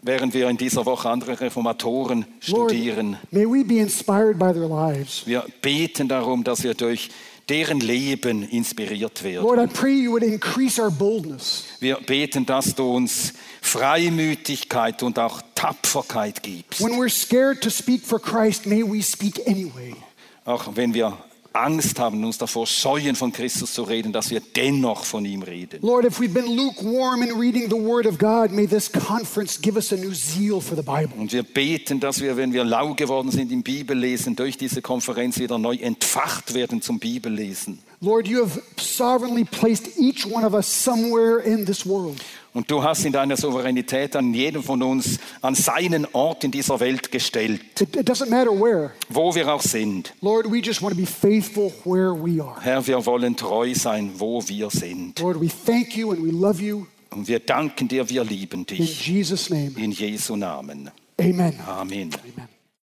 während wir in dieser Woche andere Reformatoren Lord, studieren, may we be inspired by their lives. wir beten darum, dass wir durch deren Leben inspiriert werden. Lord, I pray you would increase our boldness. Wir beten, dass du uns Freimütigkeit und auch Tapferkeit gibst. When we're scared to speak for Christ, may we speak anyway. Auch wenn wir Angst haben, uns davor scheuen, von Christus zu reden, dass wir dennoch von ihm reden. Lord, if we've been lukewarm in reading the Word of God, may this conference give us a new zeal for the Bible. Und wir beten, dass wir, wenn wir lau geworden sind im Bibellesen, durch diese Konferenz wieder neu entfacht werden zum Bibellesen. Lord, you have sovereignly placed each one of us somewhere in this world. Und du hast in deiner Souveränität an jedem von uns an seinen Ort in dieser Welt gestellt, It, doesn't matter where. wo wir auch sind. Lord, we just want to be faithful where we are. Herr, wir wollen treu sein, wo wir sind. Lord, we thank you and we love you. Und wir danken dir, wir lieben In dich. Jesus' name, In Jesu Namen. amen. Amen. Amen.